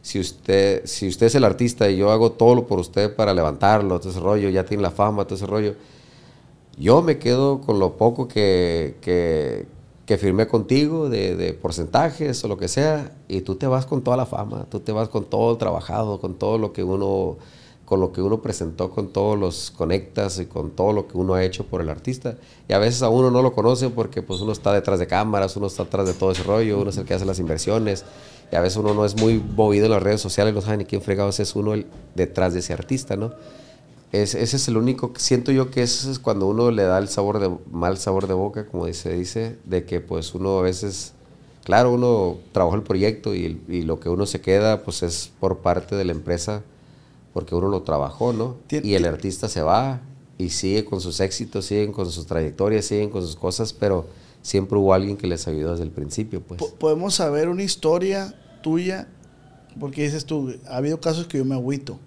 si, usted, si usted es el artista y yo hago todo lo por usted para levantarlo, todo ese rollo, ya tiene la fama, todo ese rollo, yo me quedo con lo poco que, que, firmé contigo de, de, porcentajes o lo que sea, y tú te vas con toda la fama, tú te vas con todo el trabajado, con todo lo que uno, con lo que uno presentó, con todos los conectas y con todo lo que uno ha hecho por el artista. Y a veces a uno no lo conoce porque pues uno está detrás de cámaras, uno está atrás de todo ese rollo, uno es el que hace las inversiones, y a veces uno no es muy movido en las redes sociales, no sabe ni quién fregados es uno el, detrás de ese artista, ¿no? Es, ese es el único, siento yo que ese es cuando uno le da el sabor de, mal sabor de boca, como se dice, de que pues uno a veces, claro, uno trabajó el proyecto y, y lo que uno se queda pues es por parte de la empresa, porque uno lo trabajó, ¿no? Y el artista se va y sigue con sus éxitos, siguen con sus trayectorias, siguen con sus cosas, pero siempre hubo alguien que les ayudó desde el principio, pues. Podemos saber una historia tuya, porque dices tú, ha habido casos que yo me agüito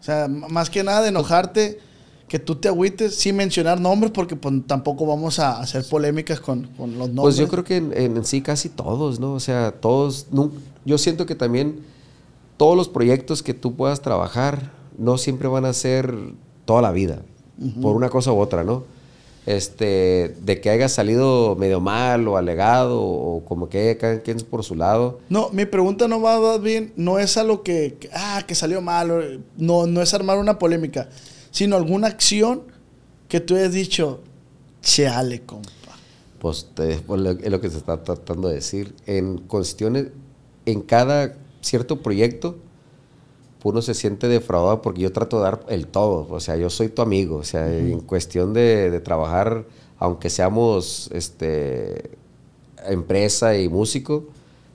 o sea, más que nada de enojarte, que tú te agüites sin mencionar nombres, porque pues, tampoco vamos a hacer polémicas con, con los nombres. Pues yo creo que en, en, sí casi todos, ¿no? O sea, todos, no, yo siento que también todos los proyectos que tú puedas trabajar no siempre van a ser toda la vida, uh -huh. por una cosa u otra, ¿no? este, de que haya salido medio mal o alegado o como que cada quien es por su lado. No, mi pregunta no va bien, no es a lo que, que, ah, que salió mal, no, no es armar una polémica, sino alguna acción que tú hayas dicho, chale, compa. Pues te, pues, es lo que se está tratando de decir. En cuestiones, en cada cierto proyecto, uno se siente defraudado porque yo trato de dar el todo, o sea, yo soy tu amigo, o sea, uh -huh. en cuestión de, de, trabajar, aunque seamos este, empresa y músico,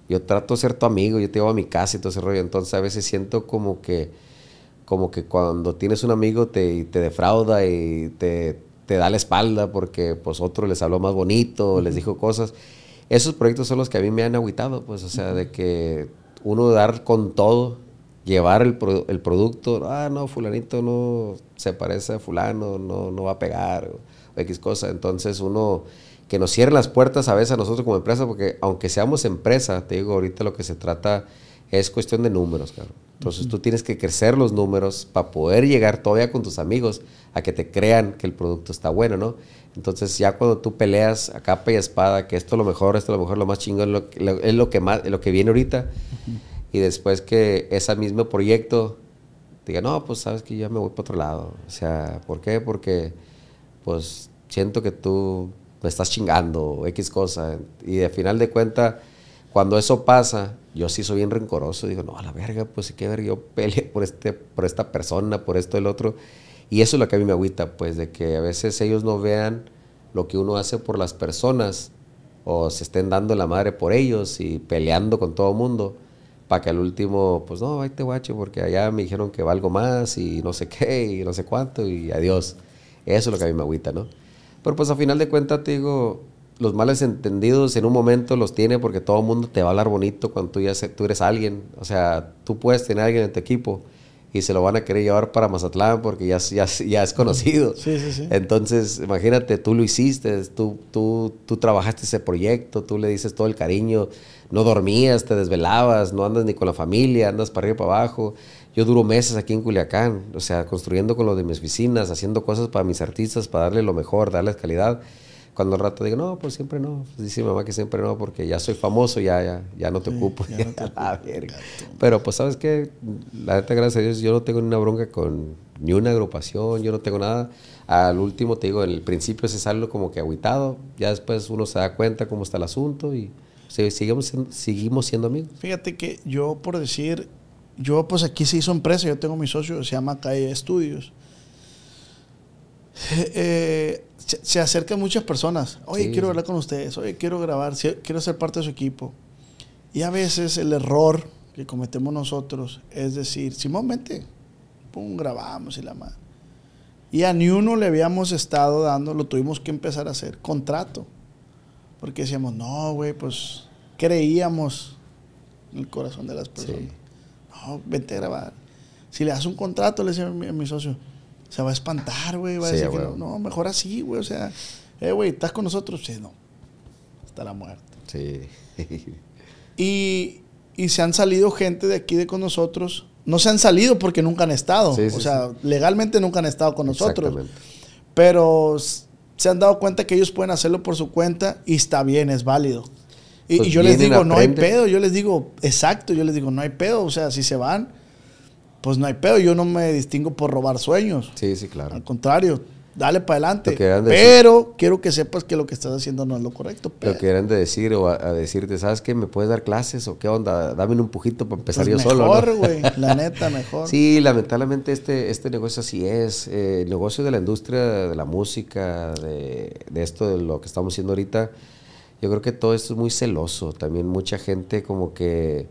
yo trato de ser tu amigo, yo te llevo a mi casa y todo ese rollo, entonces a veces siento como que, como que cuando tienes un amigo te, te defrauda y te, te, da la espalda porque pues otro les habló más bonito, uh -huh. les dijo cosas, esos proyectos son los que a mí me han agüitado, pues, o sea, de que uno dar con todo, llevar el, pro, el, producto, ah, no, fulanito no se parece a fulano, no, no va a pegar, o, X cosa. Entonces uno, que nos cierren las puertas a veces a nosotros como empresa, porque aunque seamos empresa, te digo, ahorita lo que se trata es cuestión de números, claro. Entonces uh -huh. tú tienes que crecer los números para poder llegar todavía con tus amigos a que te crean que el producto está bueno, ¿no? Entonces ya cuando tú peleas a capa y espada, que esto es lo mejor, esto es lo mejor, lo más chingón, lo, lo, es lo que, más, lo que viene ahorita, uh -huh y después que ese mismo proyecto diga, no, pues sabes que ya me voy para otro lado. O sea, ¿por qué? Porque pues siento que tú me estás chingando, X cosa. Y de final de cuentas, cuando eso pasa, yo sí soy bien rencoroso. Digo, no, a la verga, pues qué verga, yo peleé por, este, por esta persona, por esto, el otro. Y eso es lo que a mí me agüita, pues, de que a veces ellos no vean lo que uno hace por las personas o se estén dando la madre por ellos y peleando con todo mundo para que al último, pues no, ahí te guacho, porque allá me dijeron que valgo más y no sé qué y no sé cuánto y adiós. Eso es lo que a mí me agüita, ¿no? Pero pues a final de cuentas te digo, los males entendidos en un momento los tiene porque todo el mundo te va a hablar bonito cuando tú ya se, tú eres alguien. O sea, tú puedes tener a alguien en tu equipo y se lo van a querer llevar para Mazatlán porque ya, ya, ya es conocido. Sí, sí, sí. Entonces, imagínate, tú lo hiciste, tú, tú, tú trabajaste ese proyecto, tú le dices todo el cariño, no dormías, te desvelabas, no andas ni con la familia, andas para arriba y para abajo. Yo duro meses aquí en Culiacán, o sea, construyendo con lo de mis oficinas, haciendo cosas para mis artistas, para darle lo mejor, darles calidad. Cuando al rato digo, no, pues siempre no. Pues dice mi mamá que siempre no, porque ya soy famoso, ya, ya, ya no te sí, ocupo. Ya no te ocupo. Pero pues, ¿sabes qué? La neta, gracias a Dios, yo no tengo ni una bronca con ni una agrupación, yo no tengo nada. Al último, te digo, en el principio se sale como que aguitado, ya después uno se da cuenta cómo está el asunto y seguimos siendo, seguimos siendo amigos. Fíjate que yo, por decir, yo pues aquí se hizo empresa, yo tengo mi socio, se llama Calle Estudios. Eh, se, se, acercan muchas personas. Oye, sí, quiero hablar con ustedes. Oye, quiero grabar. Quiero ser parte de su equipo. Y a veces el error que cometemos nosotros es decir, Simón, vente, pum, grabamos y la madre. Y a ni uno le habíamos estado dando, lo tuvimos que empezar a hacer, contrato. Porque decíamos, no, güey, pues creíamos en el corazón de las personas. No, vente a grabar. Si le das un contrato, le decía a mi, socio, se va a espantar, güey. Va a decir que no, no, mejor así, güey. O sea, eh, güey, ¿estás con nosotros? Sí, no. Hasta la muerte. Sí. y, y se han salido gente de aquí de con nosotros. No se han salido porque nunca han estado. o sea, legalmente nunca han estado con nosotros. Pero se han dado cuenta que ellos pueden hacerlo por su cuenta y está bien, es válido. Y, pues yo les digo, no hay pedo. Yo les digo, exacto, yo les digo, no hay pedo. O sea, si se van, pues no hay pedo. Yo no me distingo por robar sueños. Sí, sí, claro. Al contrario, dale para adelante. Pero quiero que sepas que lo que estás haciendo no es lo correcto. Lo que eran de decir o a, decirte, ¿sabes qué? ¿Me puedes dar clases o qué onda? Dame un empujito para empezar pues yo solo. Mejor, güey. La neta, mejor. Sí, lamentablemente este, este negocio así es. Eh, el negocio de la industria de la música, de, de esto, de lo que estamos haciendo ahorita, yo creo que todo esto es muy celoso. También mucha gente como que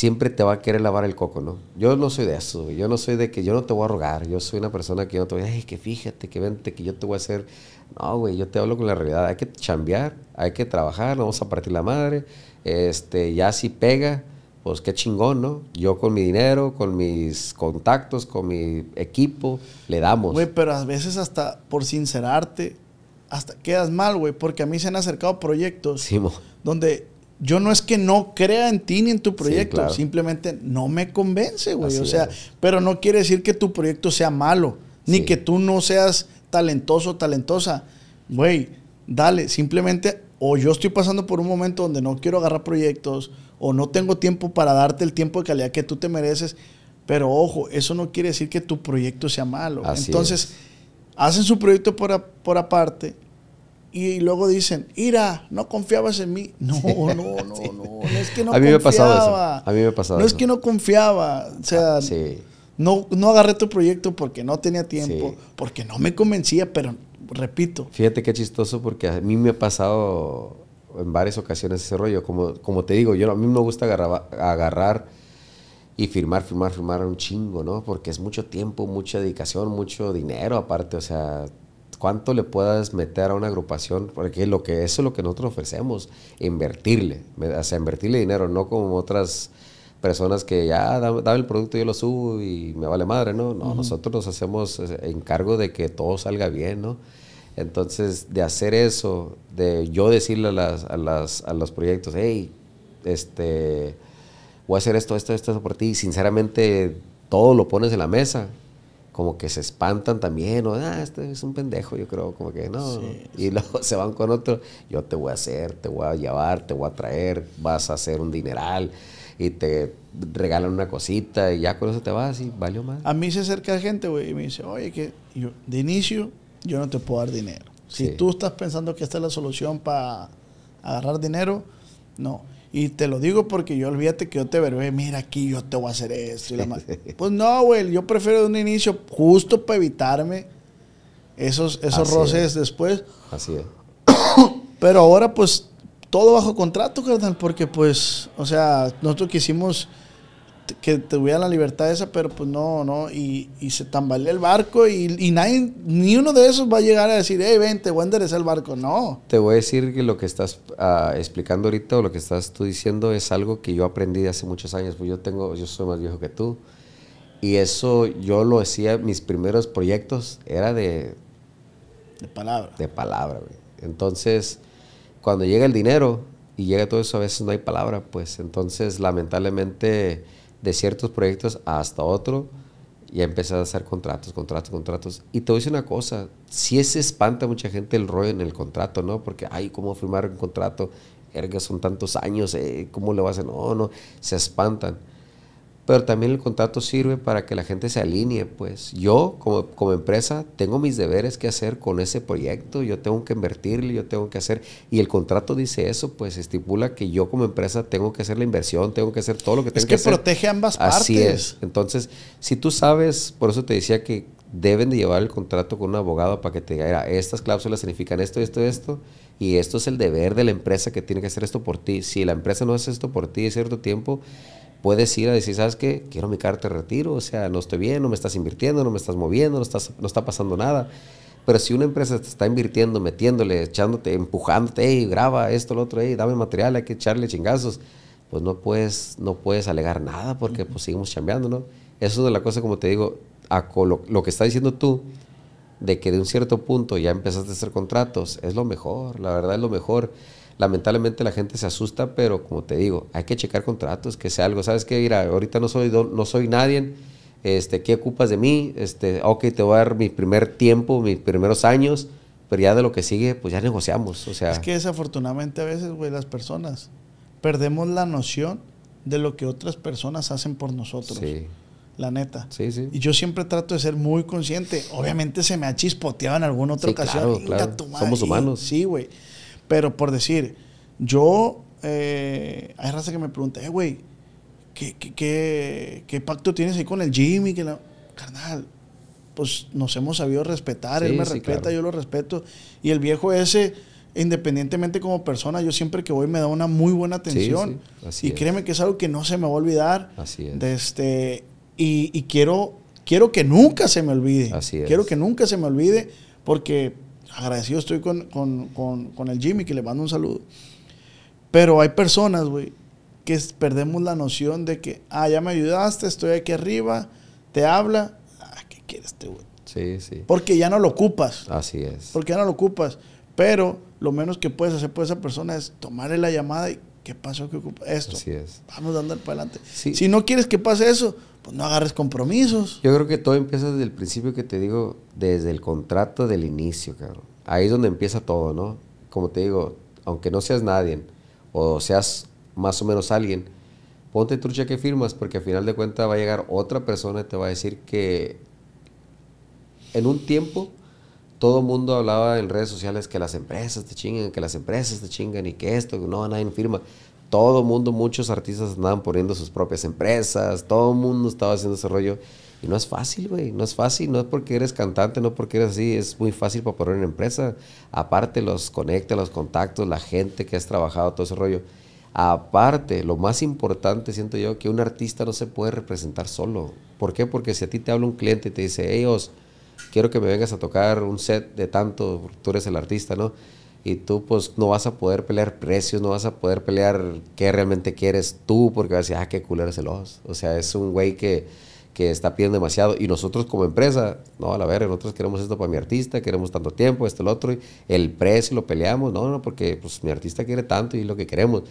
siempre te va a querer lavar el coco, ¿no? Yo no soy de eso, yo no soy de que yo no te voy a rogar, yo soy una persona que yo no te voy a decir, que fíjate, que vente, que yo te voy a hacer. No, güey, yo te hablo con la realidad, hay que chambear, hay que trabajar, vamos a partir la madre, este, ya si pega, pues qué chingón, ¿no? Yo con mi dinero, con mis contactos, con mi equipo, le damos. Güey, pero a veces hasta por sincerarte, hasta quedas mal, güey, porque a mí se han acercado proyectos donde yo no es que no crea en ti ni en tu proyecto, simplemente no me convence, güey. o sea, pero no quiere decir que tu proyecto sea malo, ni que tú no seas talentoso o talentosa. Güey, dale, simplemente o yo estoy pasando por un momento donde no quiero agarrar proyectos o no tengo tiempo para darte el tiempo de calidad que tú te mereces. Pero ojo, eso no quiere decir que tu proyecto sea malo. Entonces, hacen su proyecto por, por aparte y luego dicen, Ira, no confiabas en mí. No, no, no, no, no es que no A mí me ha pasado eso. A mí me ha pasado No es que no confiaba. O sea, ah, no, no agarré tu proyecto porque no tenía tiempo, porque no me convencía, pero repito. Fíjate qué chistoso porque a mí me ha pasado en varias ocasiones ese rollo. Como, como te digo, yo a mí me gusta agarrar, agarrar y firmar, firmar, firmar un chingo, ¿no? Porque es mucho tiempo, mucha dedicación, mucho dinero aparte, o sea, cuánto le puedas meter a una agrupación, porque lo que, eso es lo que nosotros ofrecemos, invertirle, o sea, invertirle dinero, no como otras personas que ya dame, el producto, yo lo subo y me vale madre, ¿no? No, nosotros nos hacemos eh, encargo de que todo salga bien, ¿no? Entonces, de hacer eso, de yo decirle a, las, a, las, a los proyectos, hey, este, voy a hacer esto, esto, esto por ti, y sinceramente todo lo pones en la mesa, como que se espantan también, o, ah, este es un pendejo, yo creo, como que no. y luego se van con otro, yo te voy a hacer, te voy a llevar, te voy a traer, vas a hacer un dineral y te regalan una cosita y ya con eso te vas y valió más. A mí se acerca gente, güey, y me dice, oye, que yo, de inicio yo no te puedo dar dinero. Si tú estás pensando que esta es la solución para agarrar dinero, no. Y te lo digo porque yo olvídate que yo te veré, mira aquí, yo te voy a hacer esto. Y la pues no, güey, yo prefiero de un inicio justo para evitarme esos, esos roces después. Así es. Pero ahora pues todo bajo contrato, carnal, porque pues, o sea, nosotros quisimos que tuviera la libertad esa, pero pues no, no, y, se tambalea el barco y, nadie, ni uno de esos va a llegar a decir, hey, vente, voy a enderezar el barco, no. Te voy a decir que lo que estás ah, explicando ahorita o lo que estás tú diciendo es algo que yo aprendí hace muchos años, pues yo tengo, yo soy más viejo que tú, y eso yo lo hacía, mis primeros proyectos era de... De palabra. De palabra, güey. Entonces, cuando llega el dinero y llega todo eso, a veces no hay palabra, pues entonces lamentablemente de ciertos proyectos hasta otro, y empezado a hacer contratos, contratos, contratos. Y te voy a decir una cosa, si se espanta mucha gente el rollo en el contrato, ¿no? Porque, ay, ¿cómo firmar un contrato? Erga, son tantos años, eh, ¿cómo le vas a? No, no, se espantan pero también el contrato sirve para que la gente se alinee, pues yo como, como, empresa tengo mis deberes que hacer con ese proyecto, yo tengo que invertirle, yo tengo que hacer, y el contrato dice eso, pues estipula que yo como empresa tengo que hacer la inversión, tengo que hacer todo lo que tengo que, hacer. Es que protege ambas partes. Así es. Entonces, si tú sabes, por eso te decía que deben de llevar el contrato con un abogado para que te diga, estas cláusulas significan esto, esto, esto, y esto es el deber de la empresa que tiene que hacer esto por ti. Si la empresa no hace esto por ti en cierto tiempo, puedes ir a decir, ¿sabes qué? Quiero mi carta de retiro, o sea, no estoy bien, no me estás invirtiendo, no me estás moviendo, no, estás, no está pasando nada. Pero si una empresa te está invirtiendo, metiéndole, echándote, empujándote, hey, graba esto, lo otro, hey, dame material, hay que echarle chingazos, pues no puedes, no puedes alegar nada porque pues seguimos chambeando, ¿no? Eso es de la cosa, como te digo, a lo, lo, que está diciendo tú, de que de un cierto punto ya empezaste a hacer contratos, es lo mejor, la verdad es lo mejor. Lamentablemente la gente se asusta, pero como te digo, hay que checar contratos, que sea algo. ¿Sabes qué? Mira, ahorita no soy, no soy nadie, este, ¿qué ocupas de mí? Este, ok, te voy a dar mi primer tiempo, mis primeros años, pero ya de lo que sigue, pues ya negociamos. O sea, es que desafortunadamente a veces, güey, las personas perdemos la noción de lo que otras personas hacen por nosotros. Sí. La neta. Sí, sí. Y yo siempre trato de ser muy consciente. Obviamente se me ha chispoteado en alguna otra ocasión. Claro, Somos humanos. Sí, güey. Pero por decir, yo, eh, hay raza que me pregunta, eh, güey, ¿qué, qué, qué, pacto tienes ahí con el Jimmy? Que la... Carnal, pues nos hemos sabido respetar, él me respeta, yo lo respeto. Y el viejo ese, independientemente como persona, yo siempre que voy me da una muy buena atención. y créeme que es algo que no se me va a olvidar. Así es. De este, y, y, quiero, quiero que nunca se me olvide. Así es. Quiero que nunca se me olvide porque agradecido estoy con, con, el Jimmy, que le mando un saludo. Pero hay personas, güey, que perdemos la noción de que, ah, ya me ayudaste, estoy aquí arriba, te habla, ah, ¿qué quieres este güey? Sí, sí. Porque ya no lo ocupas. Así es. Porque ya no lo ocupas. Pero lo menos que puedes hacer por esa persona es tomarle la llamada y, ¿qué pasó? ¿Qué ocupa? Esto. Así es. Vamos a andar para adelante. Si no quieres que pase eso, pues no agarres compromisos. Yo creo que todo empieza desde el principio que te digo, desde el contrato del inicio, cabrón. Ahí es donde empieza todo, ¿no? Como te digo, aunque no seas nadie o seas más o menos alguien, ponte trucha que firmas porque al final de cuentas va a llegar otra persona y te va a decir que en un tiempo todo mundo hablaba en redes sociales que las empresas te chingan, que las empresas te chingan y que esto, no, nadie firma todo mundo, muchos artistas andaban poniendo sus propias empresas, todo el mundo estaba haciendo ese rollo. Y no es fácil, güey, no es fácil, no es porque eres cantante, no porque eres así, es muy fácil para poner una empresa. Aparte los conectes, los contactos, la gente que has trabajado, todo ese rollo. Aparte, lo más importante, siento yo, que un artista no se puede representar solo. ¿Por qué? Porque si a ti te habla un cliente y te dice, ellos, quiero que me vengas a tocar un set de tanto, tú eres el artista, ¿no? Y tú pues no vas a poder pelear precios, no vas a poder pelear qué realmente quieres tú, porque vas a decir, ah, qué culero es el. O sea, es un güey que, que está pidiendo demasiado. Y nosotros como empresa, no, a la verga, nosotros queremos esto para mi artista, queremos tanto tiempo, esto, lo otro, y el precio lo peleamos, no, no, porque pues mi artista quiere tanto y lo que queremos.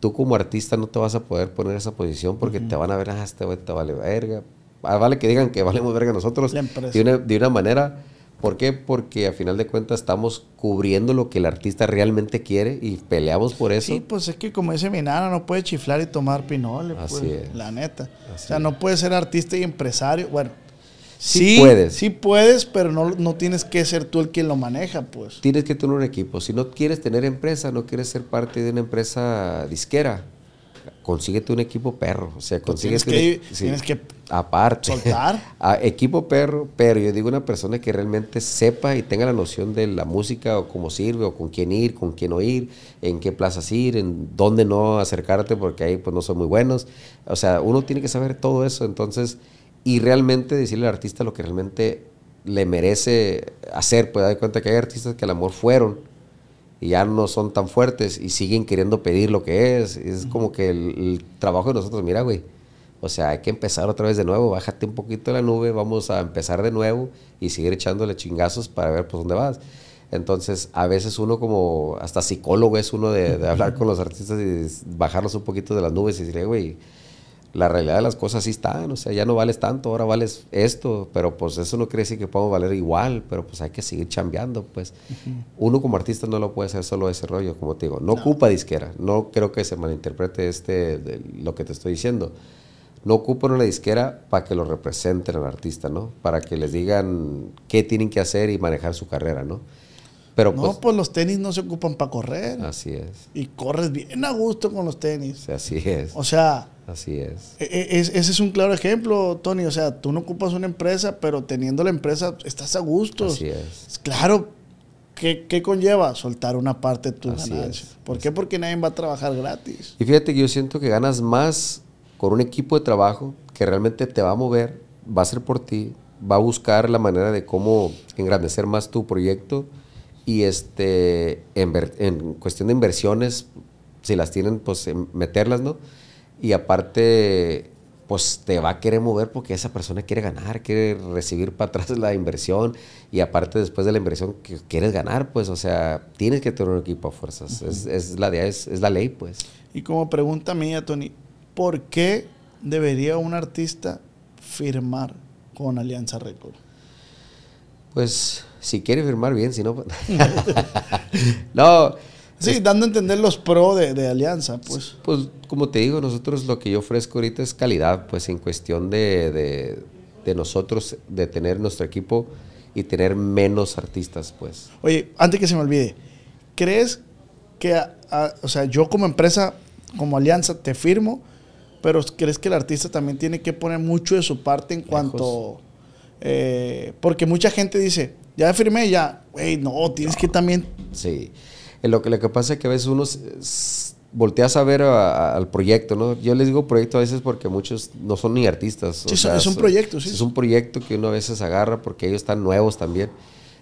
Tú como artista no te vas a poder poner esa posición porque te van a ver, ah, este güey te vale verga. Ah, vale que digan que valemos verga nosotros de una, de una manera ¿Por qué? Porque a final de cuentas estamos cubriendo lo que el artista realmente quiere y peleamos por eso. Sí, pues es que como dice mi nana, no puede chiflar y tomar pinole. Así pues, es. La neta. o sea, no puedes ser artista y empresario. Bueno, sí, puedes. Sí puedes, pero no, no tienes que ser tú el quien lo maneja, pues. Tienes que tener un equipo. Si no quieres tener empresa, no quieres ser parte de una empresa disquera, consíguete un equipo perro. O sea, consíguete. Tienes que, tienes que aparte. Soltar. a equipo perro, pero yo digo una persona que realmente sepa y tenga la noción de la música o cómo sirve, o con quién ir, con quién oír, en qué plazas ir, en dónde no acercarte, porque ahí pues no son muy buenos. O sea, uno tiene que saber todo eso. Entonces, y realmente decirle al artista lo que realmente le merece hacer. Pues dar cuenta que hay artistas que al amor fueron y ya no son tan fuertes y siguen queriendo pedir lo que es. Es como que el, trabajo de nosotros, mira, güey, o sea, hay que empezar otra vez de nuevo, bájate un poquito de la nube, vamos a empezar de nuevo y seguir echándole chingazos para ver por dónde vas. Entonces, a veces uno como, hasta psicólogo es uno de, de hablar con los artistas y bajarlos un poquito de las nubes y decirle, güey, la realidad de las cosas sí están, o sea, ya no vales tanto, ahora vales esto, pero pues eso no quiere decir que podamos valer igual, pero pues hay que seguir chambeando, pues. Uno como artista no lo puede hacer solo ese rollo, como te digo, no, ocupa disquera, no creo que se malinterprete este, de lo que te estoy diciendo. No ocupa una disquera para que lo representen al artista, ¿no? Para que les digan qué tienen que hacer y manejar su carrera, ¿no? Pero no, pues, pues los tenis no se ocupan para correr. Así es. Y corres bien a gusto con los tenis. así es. O sea, Así es. E, e, ese es un claro ejemplo, Tony. O sea, tú no ocupas una empresa, pero teniendo la empresa estás a gusto. Así es. Claro, ¿qué, conlleva? Soltar una parte de tu ganancia. ¿Por qué? Porque nadie va a trabajar gratis. Y fíjate que yo siento que ganas más con un equipo de trabajo que realmente te va a mover, va a ser por ti, va a buscar la manera de cómo engrandecer más tu proyecto y este en, en cuestión de inversiones, si las tienen, pues meterlas, ¿no? Y aparte, pues te va a querer mover porque esa persona quiere ganar, quiere recibir para atrás la inversión y aparte después de la inversión que quieres ganar, pues, o sea, tienes que tener un equipo a fuerzas, es, es, la, es, es la ley, pues. Y como pregunta mía, Tony, ¿por qué debería un artista firmar con Alianza Record? Pues si quiere firmar bien, si no... Pues, no. Sí, dando a entender los pros de, Alianza, pues. Pues como te digo, nosotros lo que yo ofrezco ahorita es calidad, pues en cuestión de, de, nosotros, de tener nuestro equipo y tener menos artistas, pues. Oye, antes que se me olvide, ¿crees que, o sea, yo como empresa, como Alianza, te firmo, pero ¿crees que el artista también tiene que poner mucho de su parte en cuanto... Eh, porque mucha gente dice, ya firmé, ya, güey, no, tienes que también... Sí, lo que, lo que pasa es que a veces uno volteas a ver al proyecto, ¿no? Yo les digo proyecto a veces porque muchos no son ni artistas. Sí, es un proyecto, sí. Es un proyecto que uno a veces agarra porque ellos están nuevos también.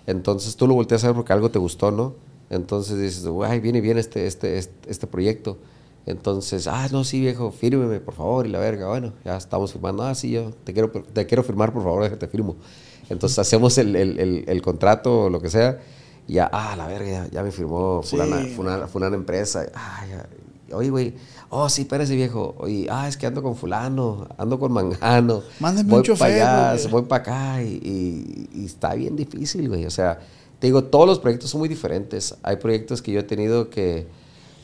Entonces tú lo volteas a ver porque algo te gustó, ¿no? Entonces dices, ay, viene bien este, este, este, este proyecto. Entonces, ah, no, sí, viejo, fírmeme, por favor, y la verga, bueno, ya estamos firmando, ah, sí, yo te quiero, te quiero firmar, por favor, déjate firmo. Entonces hacemos el, el, el, contrato o lo que sea, y ya, ah, la verga, ya, me firmó fulana, fulana, empresa, ah, ya, oye, güey, oh, sí, espérese, viejo, oye, ah, es que ando con fulano, ando con mangano, Mándeme voy para allá, voy para acá, y, y, y está bien difícil, güey, o sea, te digo, todos los proyectos son muy diferentes, hay proyectos que yo he tenido que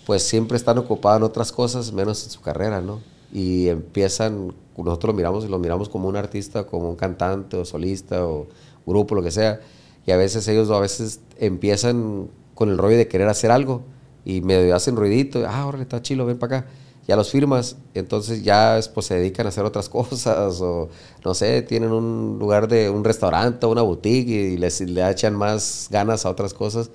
pues siempre están ocupados en otras cosas menos en su carrera, ¿no? Y empiezan, nosotros lo miramos y lo miramos como un artista, como un cantante o solista o grupo, lo que sea, y a veces ellos a veces empiezan con el rollo de querer hacer algo y me hacen ruidito, ah, ahora está chilo, ven para acá. Ya los firmas, entonces ya pues, se dedican a hacer otras cosas o no sé, tienen un lugar de un restaurante o una boutique y les, le echan más ganas a otras cosas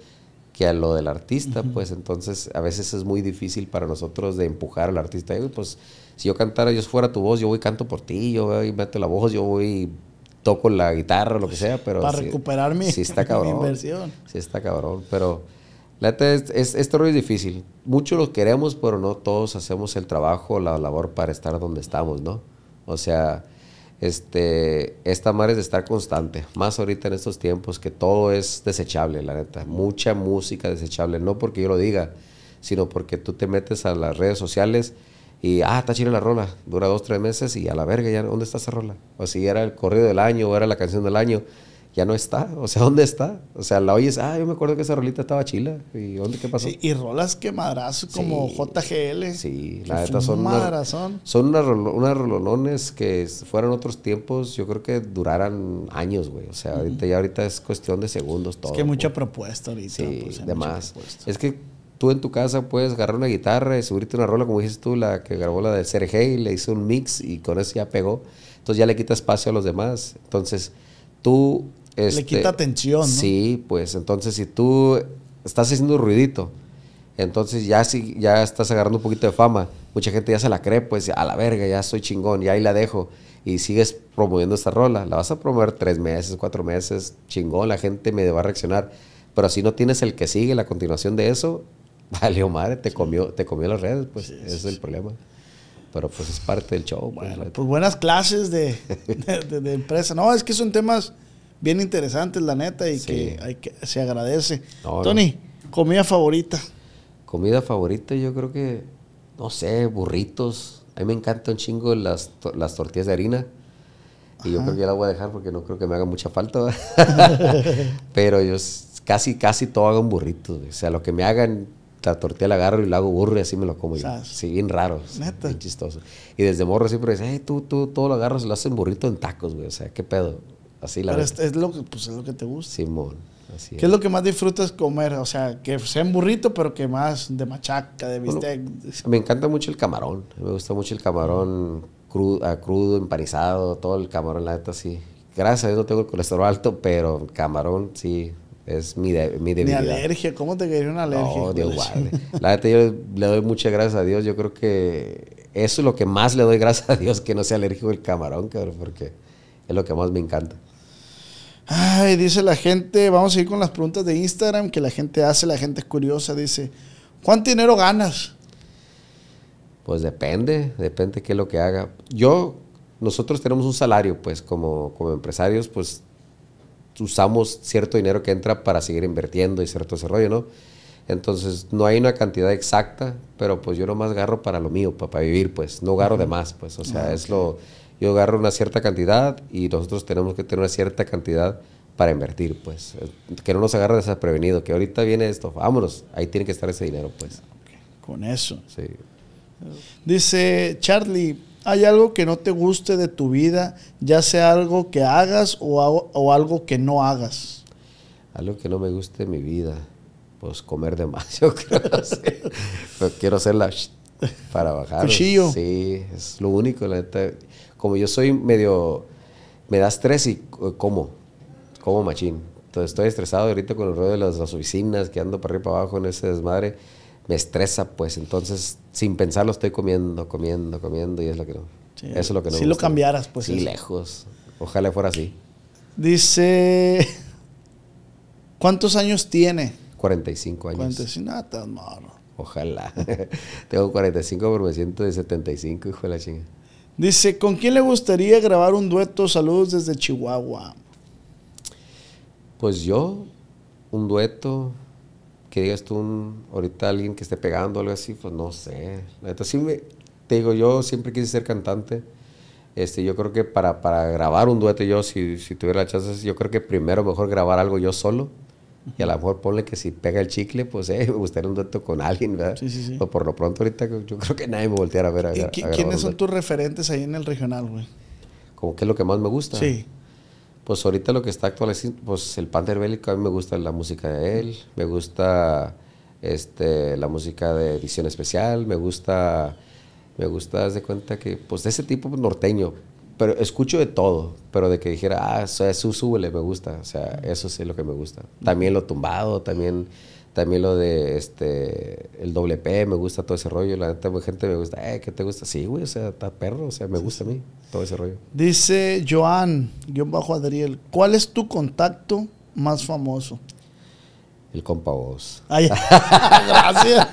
que a lo del artista, pues entonces a veces es muy difícil para nosotros de empujar al artista. pues si yo cantara, yo fuera tu voz, yo voy y canto por ti, yo voy y meto la voz, yo voy y toco la guitarra, lo que sea, pero... Para recuperar mi, está cabrón, inversión. Sí está cabrón, pero la neta es, es, este rollo es difícil. Muchos lo queremos, pero no todos hacemos el trabajo, la labor para estar donde estamos, ¿no? O sea, este, esta madre es de estar constante, más ahorita en estos tiempos que todo es desechable, la neta, mucha música desechable, no porque yo lo diga, sino porque tú te metes a las redes sociales y, ah, está chida la rola, dura dos, tres meses y a la verga, ya, ¿dónde está esa rola? O si era el corrido del año o era la canción del año, ya no está. O sea, ¿dónde está? O sea, la oyes, ah, yo me acuerdo que esa rolita estaba chila. ¿Y dónde qué pasó? y rolas que madrazos como JGL. Sí, la neta son. Una, son unas, rolonones que fueran otros tiempos, yo creo que duraran años, güey. O sea, ahorita ya ahorita es cuestión de segundos todo. Es que hay mucha propuesta ahorita. Sí, pues, demás. Es que tú en tu casa puedes agarrar una guitarra y subirte una rola, como dices tú, la que grabó la de Sergey, le hizo un mix y con eso ya pegó. Entonces ya le quita espacio a los demás. Entonces tú le este, quita atención, ¿no? Sí, pues entonces si tú estás haciendo ruidito, entonces ya, si, ya estás agarrando un poquito de fama, mucha gente ya se la cree, pues a la verga, ya soy chingón, y ahí la dejo. Y sigues promoviendo esta rola. La vas a promover tres meses, cuatro meses, chingón, la gente me va a reaccionar. Pero si no tienes el que sigue, la continuación de eso, vale, madre, te comió, te comió las redes, pues ese es el problema. Pero pues es parte del show. Pues, bueno, pues, buenas clases de, de, empresa. No, es que son temas bien interesantes, la neta, y que, hay que se agradece. Tony, comida favorita. Comida favorita, yo creo que, no sé, burritos. A mí me encantan un chingo las, las tortillas de harina. Y yo creo que ya la voy a dejar porque no creo que me haga mucha falta. Pero yo casi, casi todo hago un burrito. O sea, lo que me hagan, la tortilla la agarro y la hago burro y así me lo como yo. Sí, bien raro. Neta. Bien chistoso. Y desde morro siempre dice, hey, tú, tú, todo lo agarras y lo hacen burrito en tacos, güey. O sea, qué pedo. Así la Pero es, lo que, pues, es lo que te gusta. Simón. Así ¿Qué es. lo que más disfrutas comer? O sea, que sea un burrito, pero que más de machaca, de bistec. me encanta mucho el camarón. Me gusta mucho el camarón crudo, ah, crudo, empanizado, todo el camarón, la neta, sí. Gracias a Dios no tengo el colesterol alto, pero camarón, sí, es mi, de, mi debilidad. Mi alergia, ¿cómo te quedaría una alergia? No, Dios guarde. La neta, yo le doy muchas gracias a Dios. Yo creo que eso es lo que más le doy gracias a Dios que no sea alérgico el camarón, cabrón, porque es lo que más me encanta. Ay, dice la gente, vamos a ir con las preguntas de Instagram que la gente hace, la gente es curiosa, dice, ¿cuánto dinero ganas? Pues depende, depende qué es lo que haga. Yo, nosotros tenemos un salario, pues como, como empresarios, pues usamos cierto dinero que entra para seguir invirtiendo y cierto desarrollo, ¿no? Entonces, no hay una cantidad exacta, pero pues yo nomás agarro para lo mío, para, vivir, pues, no agarro de más, pues, o sea, ah, es lo, yo agarro una cierta cantidad y nosotros tenemos que tener una cierta cantidad para invertir, pues, que no nos agarre desaprevenido, que ahorita viene esto, vámonos, ahí tiene que estar ese dinero, pues. Con eso. Sí. Dice Charlie, ¿hay algo que no te guste de tu vida, ya sea algo que hagas o, algo que no hagas? Algo que no me guste de mi vida, pues comer demasiado, creo. quiero hacerla para bajar. Cuchillo. Sí, es lo único, la neta. Como yo soy medio, me da estrés y como, como machín. Entonces estoy estresado ahorita con el rollo de las, las oficinas, que ando para arriba y para abajo en ese desmadre me estresa, pues entonces sin pensarlo estoy comiendo, comiendo, comiendo y es lo que no. eso es lo que no. Si lo cambiaras, pues. Sí, lejos. Ojalá fuera así. Dice, ¿cuántos años tiene? 45 años. 45, nada, no, Ojalá. Tengo 45, pero me siento de 75, hijo de la chinga. Dice, ¿con quién le gustaría grabar un dueto? Saludos desde Chihuahua. Pues yo, un dueto, que digas tú un, ahorita alguien que esté pegando algo así, pues no sé. sí me, te digo, yo siempre quise ser cantante. Este, yo creo que para, para grabar un dueto yo, si, si tuviera la chance, yo creo que primero mejor grabar algo yo solo. Y a lo mejor ponle que si pega el chicle, pues eh, me gustaría un dueto con alguien, ¿verdad? Sí, sí, sí. Pero por lo pronto ahorita yo creo que nadie me volteara a ver. A, ¿Y quiénes son tus referentes ahí en el regional, güey? Como que es lo que más me gusta. Sí. Pues ahorita lo que está actual es pues el Panther Bélico, a mí me gusta la música de él, me gusta este, la música de edición especial, me gusta, me gusta, de cuenta que, pues de ese tipo norteño, pero escucho de todo, pero de que dijera, ah, eso, súbele, me gusta, o sea, eso sí es lo que me gusta. También lo tumbado, también también lo de este el doble P, me gusta todo ese rollo. La neta, gente me gusta, eh, ¿qué te gusta? Sí, güey, o sea, está perro, o sea, me gusta a mí todo ese rollo. Dice Joan, yo bajo Adriel, ¿cuál es tu contacto más famoso? El compa vos. Ay, gracias.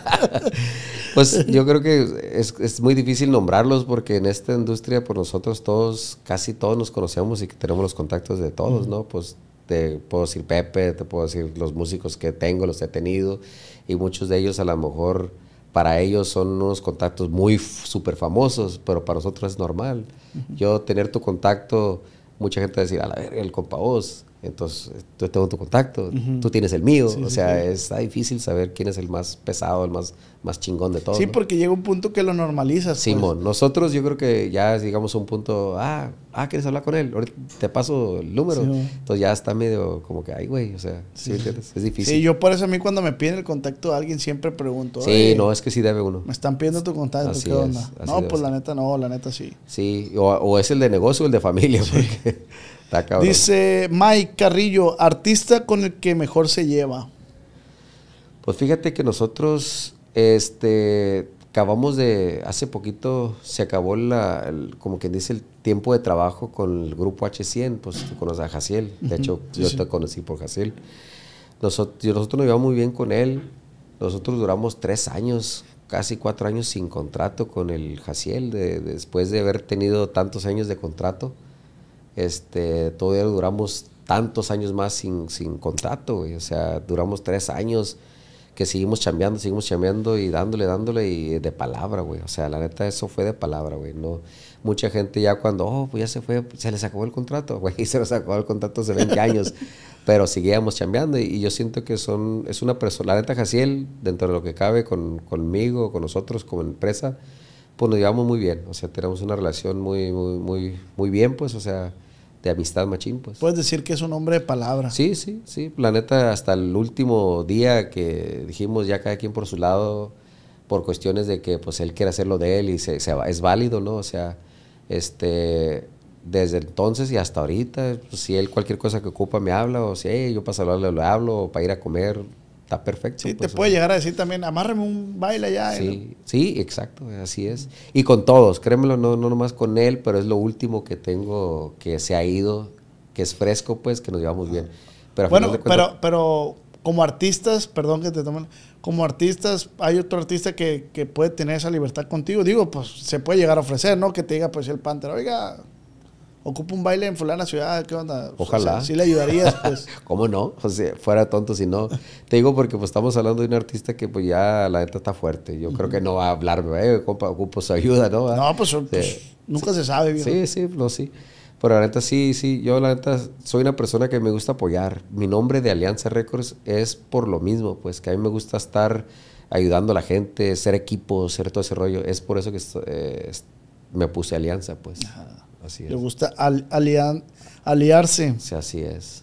pues yo creo que es, es, muy difícil nombrarlos porque en esta industria, por nosotros todos, casi todos nos conocemos y que tenemos los contactos de todos, ¿no? Pues te puedo decir Pepe, te puedo decir los músicos que tengo, los he tenido, y muchos de ellos a lo mejor para ellos son unos contactos muy súper famosos, pero para nosotros es normal. Yo tener tu contacto, mucha gente va a decir, a la verga, el compa vos, entonces, yo tengo tu contacto, tú tienes el mío. o sea, es difícil saber quién es el más pesado, el más, más chingón de todos. Sí, porque llega un punto que lo normalizas. Pues. Simón, nosotros yo creo que ya llegamos a un punto, ah, ah, ¿quieres hablar con él? Ahorita te paso el número. Entonces ya está medio como que, ay, güey, o sea, ¿sí, entiendes? Es difícil. Sí, yo por eso a mí cuando me piden el contacto de alguien siempre pregunto. Sí, no, es que sí debe uno. Me están pidiendo tu contacto, ¿qué onda? no, pues la neta no, la neta sí. Sí, o, o, es el de negocio o el de familia, porque... Dice Mike Carrillo, artista con el que mejor se lleva. Pues fíjate que nosotros, este, acabamos de, hace poquito se acabó la, como quien dice, el tiempo de trabajo con el grupo H100, pues tú conoces a Jaciel, de hecho yo te conocí por Jaciel. Nosotros, nosotros nos llevamos muy bien con él, nosotros duramos tres años, casi cuatro años sin contrato con el Jaciel, después de haber tenido tantos años de contrato este, todavía duramos tantos años más sin, sin contrato, O sea, duramos tres años que seguimos chambeando, seguimos chambeando y dándole, dándole y de palabra, güey. O sea, la neta, eso fue de palabra, güey. No, mucha gente ya cuando, oh, pues ya se fue, se les acabó el contrato, güey. Y se les acabó el contrato hace 20 años. pero seguíamos chambeando y, yo siento que son, es una persona, la neta, Jaciel, dentro de lo que cabe con, conmigo, con nosotros como empresa, pues nos llevamos muy bien, o sea, tenemos una relación muy, muy, muy, muy bien, pues, o sea, de amistad machín, pues. Puedes decir que es un hombre de palabra. Sí, sí, sí, la neta, hasta el último día que dijimos ya cada quien por su lado, por cuestiones de que, pues, él quiere hacerlo de él y se, es válido, ¿no? O sea, este, desde entonces y hasta ahorita, pues, si él cualquier cosa que ocupa me habla, o si yo para saludarle le hablo, o para ir a comer, está perfecto. Sí, te pues, puede llegar a decir también, amárrame un baile allá. Sí, sí, exacto, así es. Y con todos, créemelo, no, no nomás con él, pero es lo último que tengo que se ha ido, que es fresco, pues, que nos llevamos bien. Pero bueno, cuentas- pero, pero como artistas, perdón que te tomen, como artistas, hay otro artista que, que puede tener esa libertad contigo. Digo, pues se puede llegar a ofrecer, ¿no? Que te diga, pues el Panther, oiga, ocupa un baile en fulana ciudad, ¿qué onda? Ojalá. O sea, sí le ayudarías, pues. ¿Cómo no? O sea, fuera tonto si no. Te digo porque pues estamos hablando de un artista que pues ya la neta está fuerte. Yo creo que no va a hablarme, eh, compa, ocupo su ayuda, ¿no? no, pues, pues, nunca se sabe, viejo. Sí, sí, no, sí. Pero la neta sí, sí, yo la neta soy una persona que me gusta apoyar. Mi nombre de Alianza Records es por lo mismo, pues que a mí me gusta estar ayudando a la gente, ser equipo, ser todo ese rollo. Es por eso que eh, me puse Alianza, pues. Así es. Le gusta al- alian- aliarse. Sí, así es.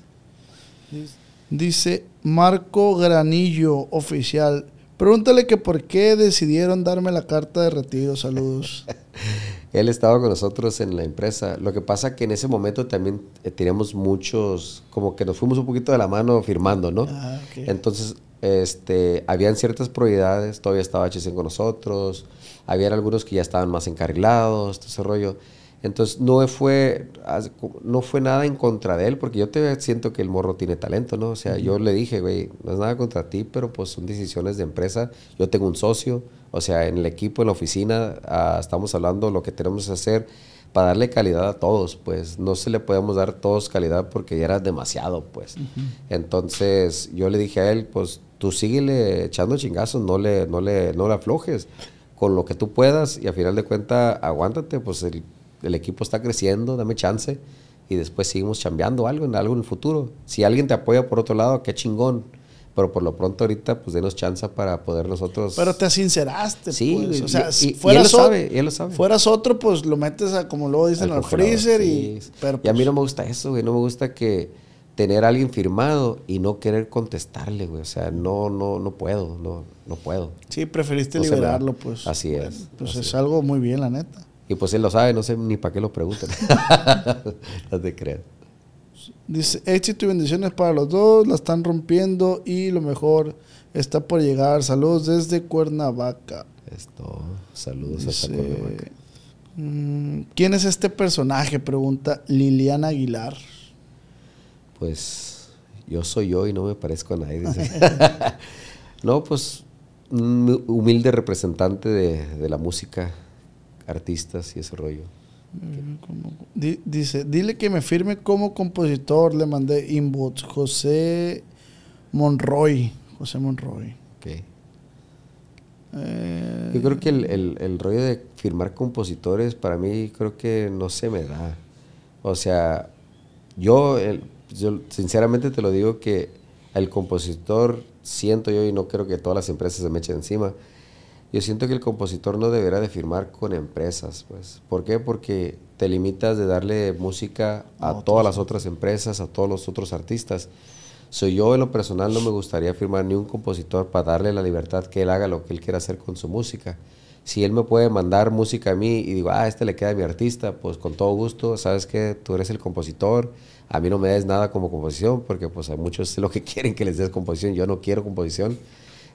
Dice Marco Granillo, oficial. Pregúntale que por qué decidieron darme la carta de retiro. Saludos. Él estaba con nosotros en la empresa. Lo que pasa que en ese momento también eh, teníamos muchos, como que nos fuimos un poquito de la mano firmando, ¿no? Ah. Entonces, este, habían ciertas prioridades. Todavía estaba HC con nosotros. Habían algunos que ya estaban más encarrilados, todo ese rollo. Entonces, no fue, no fue nada en contra de él, porque yo te siento que el morro tiene talento, ¿no? O sea, yo le dije, güey, no es nada contra ti, pero pues son decisiones de empresa. Yo tengo un socio, o sea, en el equipo, en la oficina, ah, estamos hablando lo que tenemos que hacer para darle calidad a todos, pues no se le podemos dar todos calidad porque ya era demasiado, pues. Entonces yo le dije a él, pues tú síguele echando chingazos, no le, no le, no le aflojes con lo que tú puedas y a final de cuentas aguántate, pues el, el equipo está creciendo, dame chance y después seguimos chambeando algo en algo en el futuro. Si alguien te apoya por otro lado, qué chingón. Pero por lo pronto ahorita, pues denos chance para poder nosotros... Pero te sinceraste, Sí, pues. O sea, y- si y- y fueras, él lo sabe, y él lo sabe. fueras otro, pues lo metes a, como luego dicen, al, freezer y... Pero, y a mí pues, no me gusta eso, güey. No me gusta que tener a alguien firmado y no querer contestarle, güey. O sea, no, no, no puedo, no, no puedo. Sí, preferiste No liberarlo, pues. Así es, pues así es es. algo muy bien, la neta. Y pues él lo sabe, no sé ni para qué lo preguntan. no te creas. Dice, éxito y bendiciones para los dos, la están rompiendo y lo mejor está por llegar. Saludos desde Cuernavaca. Esto, saludos hasta Dice, Cuernavaca. mm, ¿Quién es este personaje? Pregunta Liliana Aguilar. Pues yo soy yo y no me parezco a nadie. no, pues un humilde representante de, de la música, artistas y ese rollo. Di- dice, dile que me firme como compositor. Le mandé inbox. José Monroy. José Monroy. Ok. Eh, Yo creo que el, el- el rollo de firmar compositores para mí creo que no se me da. O sea, yo, el- yo sinceramente te lo digo que el compositor siento yo y no creo que todas las empresas se me echen encima. Yo siento que el compositor no deberá de firmar con empresas, pues. ¿Por qué? Porque te limitas de darle música a todas las otras empresas, a todos los otros artistas. Soy yo en lo personal no me gustaría firmar ni un compositor para darle la libertad que él haga lo que él quiera hacer con su música. Si él me puede mandar música a mí y digo, ah, este le queda a mi artista, pues con todo gusto, sabes que tú eres el compositor, a mí no me des nada como composición, porque pues a muchos es lo que quieren que les des composición, yo no quiero composición.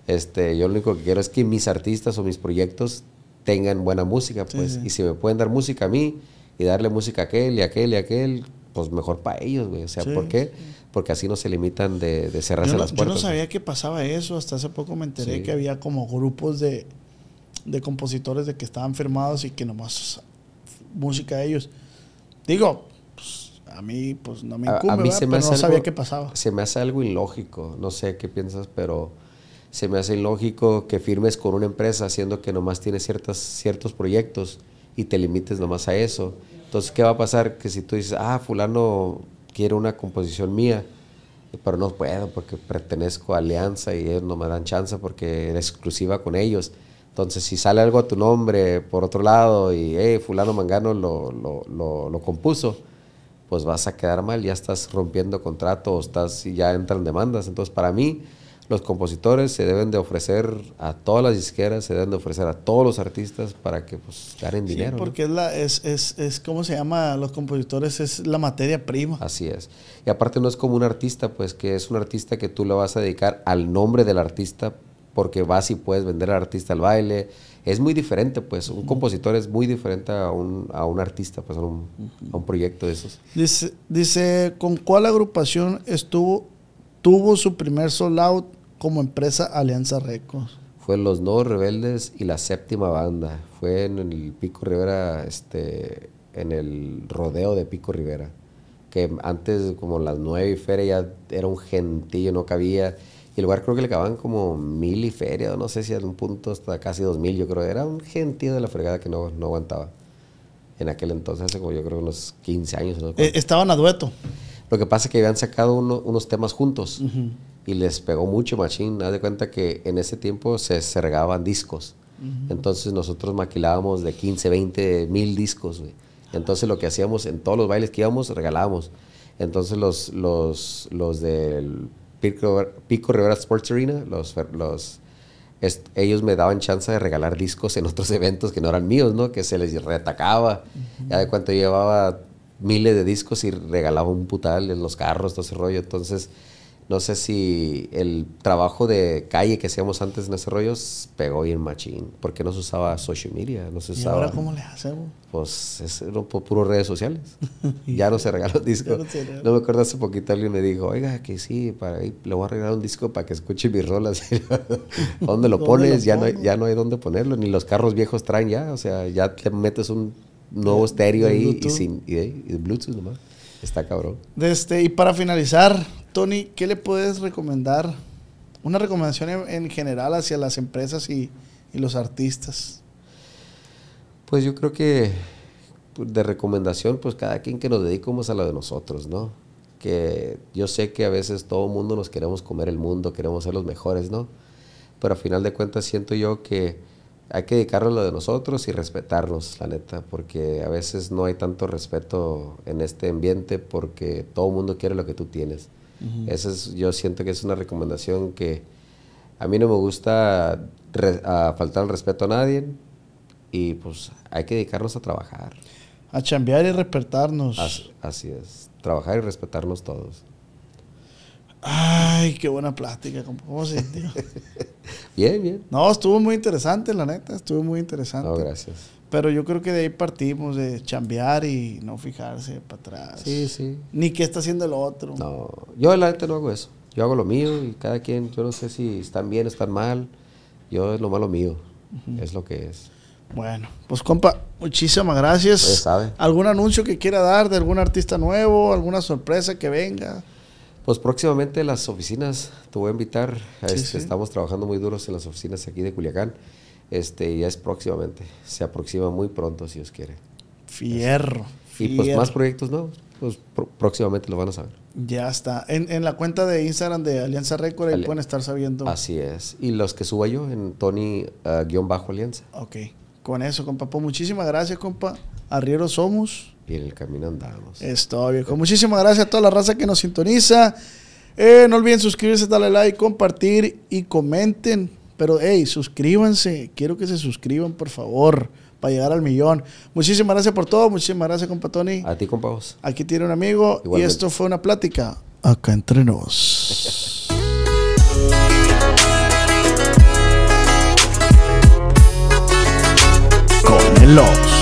Este, yo lo único que quiero es que mis artistas o mis proyectos tengan buena música, pues. sí. Y si me pueden dar música a mí y darle música a aquel y a aquel y a aquel, pues mejor para ellos, güey. O sea, Sí, ¿por qué? Porque así no se limitan de, de cerrarse yo, no, las yo puertas. no sabía que pasaba eso. Hasta hace poco me enteré Sí. que había como grupos de, de compositores de que estaban firmados y que nomás música de ellos. Digo, pues, a mí pues no me A- a incumbe, mí se me pero no sabía algo- qué pasaba. Se me hace algo ilógico, no sé qué piensas, pero se me hace ilógico que firmes con una empresa haciendo que nomás tienes ciertas, ciertos proyectos y te limites nomás a eso. Entonces, ¿qué va a pasar? Que si tú dices, ah, fulano quiere una composición mía, pero no puedo porque pertenezco a Alianza y ellos no me dan chance porque eres exclusiva con ellos. Entonces, si sale algo a tu nombre por otro lado y, hey, fulano Mangano lo, lo, lo, compuso, pues vas a quedar mal, ya estás rompiendo contrato o estás ya entran demandas. Entonces, para mí, los compositores se deben de ofrecer a todas las disqueras, se deben de ofrecer a todos los artistas para que pues ganen Sí, dinero. ¿no? porque es la, es, es, es, ¿cómo se llama? Los compositores es la materia prima. Así es. Y aparte no es como un artista, pues que es un artista que tú le vas a dedicar al nombre del artista porque vas y puedes vender al artista al baile. Es muy diferente, pues. Un compositor es muy diferente a un, a un artista, pues, a un, a un proyecto de esos. Dice, dice, ¿con cuál agrupación estuvo, tuvo su primer sold out como empresa Alianza Records? Fue Los Nuevos Rebeldes y la séptima banda. Fue en el Pico Rivera, este, en el rodeo de Pico Rivera. Que antes, como las nueve y feria, ya era un gentillo, no cabía. Y el lugar creo que le acababan como mil y feria, o no sé si a un punto hasta casi dos mil, yo creo. Era un gentío de la fregada que no, no aguantaba. En aquel entonces, hace como yo creo unos 15 años. ¿no? Eh, estaban a dueto. Lo que pasa es que habían sacado uno- unos temas juntos y les pegó mucho machín. Haz de cuenta que en ese tiempo se, se regaban discos. Entonces nosotros maquilábamos de 15, 20 mil discos. güey. Entonces lo que hacíamos en todos los bailes que íbamos, regalábamos. Entonces los, los, los del Pico, Pico Rivera Sports Arena, los, ellos me daban chance de regalar discos en otros eventos que no eran míos, ¿no? Que se les reatacaba. Ya de cuánto llevaba miles de discos y regalaba un putal en los carros, todo ese rollo. Entonces, no sé si el trabajo de calle que hacíamos antes en ese rollo pegó bien machín, porque no se usaba social media, no se ¿Y usaba... ahora cómo le hacemos? Pues es no, por puras redes sociales. ya no se regalan discos. No. No me acuerdo hace poquito alguien me dijo, oiga, que sí, para ahí le voy a regalar un disco para que escuche mis rolas. ¿Dónde lo ¿Dónde pones? lo ya, no hay, ya no hay dónde ponerlo, ni los carros viejos traen ya. O sea, ya te metes un nuevo estéreo ahí y, sin, y, de- y de Bluetooth nomás. Está cabrón. Este, y para finalizar, Tony, ¿qué le puedes recomendar? Una recomendación en, en general hacia las empresas y, y los artistas. Pues yo creo que pues, de recomendación, pues cada quien que nos dediquemos a lo de nosotros, ¿no? Que yo sé que a veces todo el mundo nos queremos comer el mundo, queremos ser los mejores, ¿no? Pero a final de cuentas siento yo que hay que dedicarnos a lo de nosotros y respetarnos, la neta, porque a veces no hay tanto respeto en este ambiente porque todo el mundo quiere lo que tú tienes. Esa es, yo siento que es una recomendación que a mí no me gusta re- a faltar el respeto a nadie y pues hay que dedicarnos a trabajar. A chambear y respetarnos. Así, así es, trabajar y respetarnos todos. Ay, qué buena plática. compa. ¿Cómo se sintió? Bien, bien. No, estuvo muy interesante, la neta. Estuvo muy interesante. No, gracias. Pero yo creo que de ahí partimos, de chambear y no fijarse para atrás. Sí, sí. Ni qué está haciendo el otro. No, yo la neta no hago eso. Yo hago lo mío y cada quien, yo no sé si están bien o están mal. Yo es lo malo mío. Es lo que es. Bueno, pues compa, muchísimas gracias. Ya sabe. ¿Algún anuncio que quiera dar de algún artista nuevo? ¿Alguna sorpresa que venga? Pues próximamente las oficinas, te voy a invitar. Sí, Este, sí. Estamos trabajando muy duros en las oficinas aquí de Culiacán. Este, ya es próximamente. Se aproxima muy pronto, si Dios quiere. Fierro. Y pues más proyectos nuevos, pues pró- próximamente lo van a saber. Ya está. En, en la cuenta de Instagram de Alianza Record ahí pueden estar sabiendo. Así es. Y los que suba yo en Tony ah, Alianza. Ok. Con eso, compa. Pues muchísimas gracias, compa. Arrieros somos. Y en el camino andamos. Es todo, viejo. Muchísimas gracias a toda la raza que nos sintoniza. Eh, no olviden suscribirse, darle like, compartir y comenten. Pero, hey, suscríbanse. Quiero que se suscriban, por favor, para llegar al millón. Muchísimas gracias por todo. Muchísimas gracias, compa Tony. A ti, compa vos. Aquí tiene un amigo y esto fue una plática acá entre nos. Con el Ops.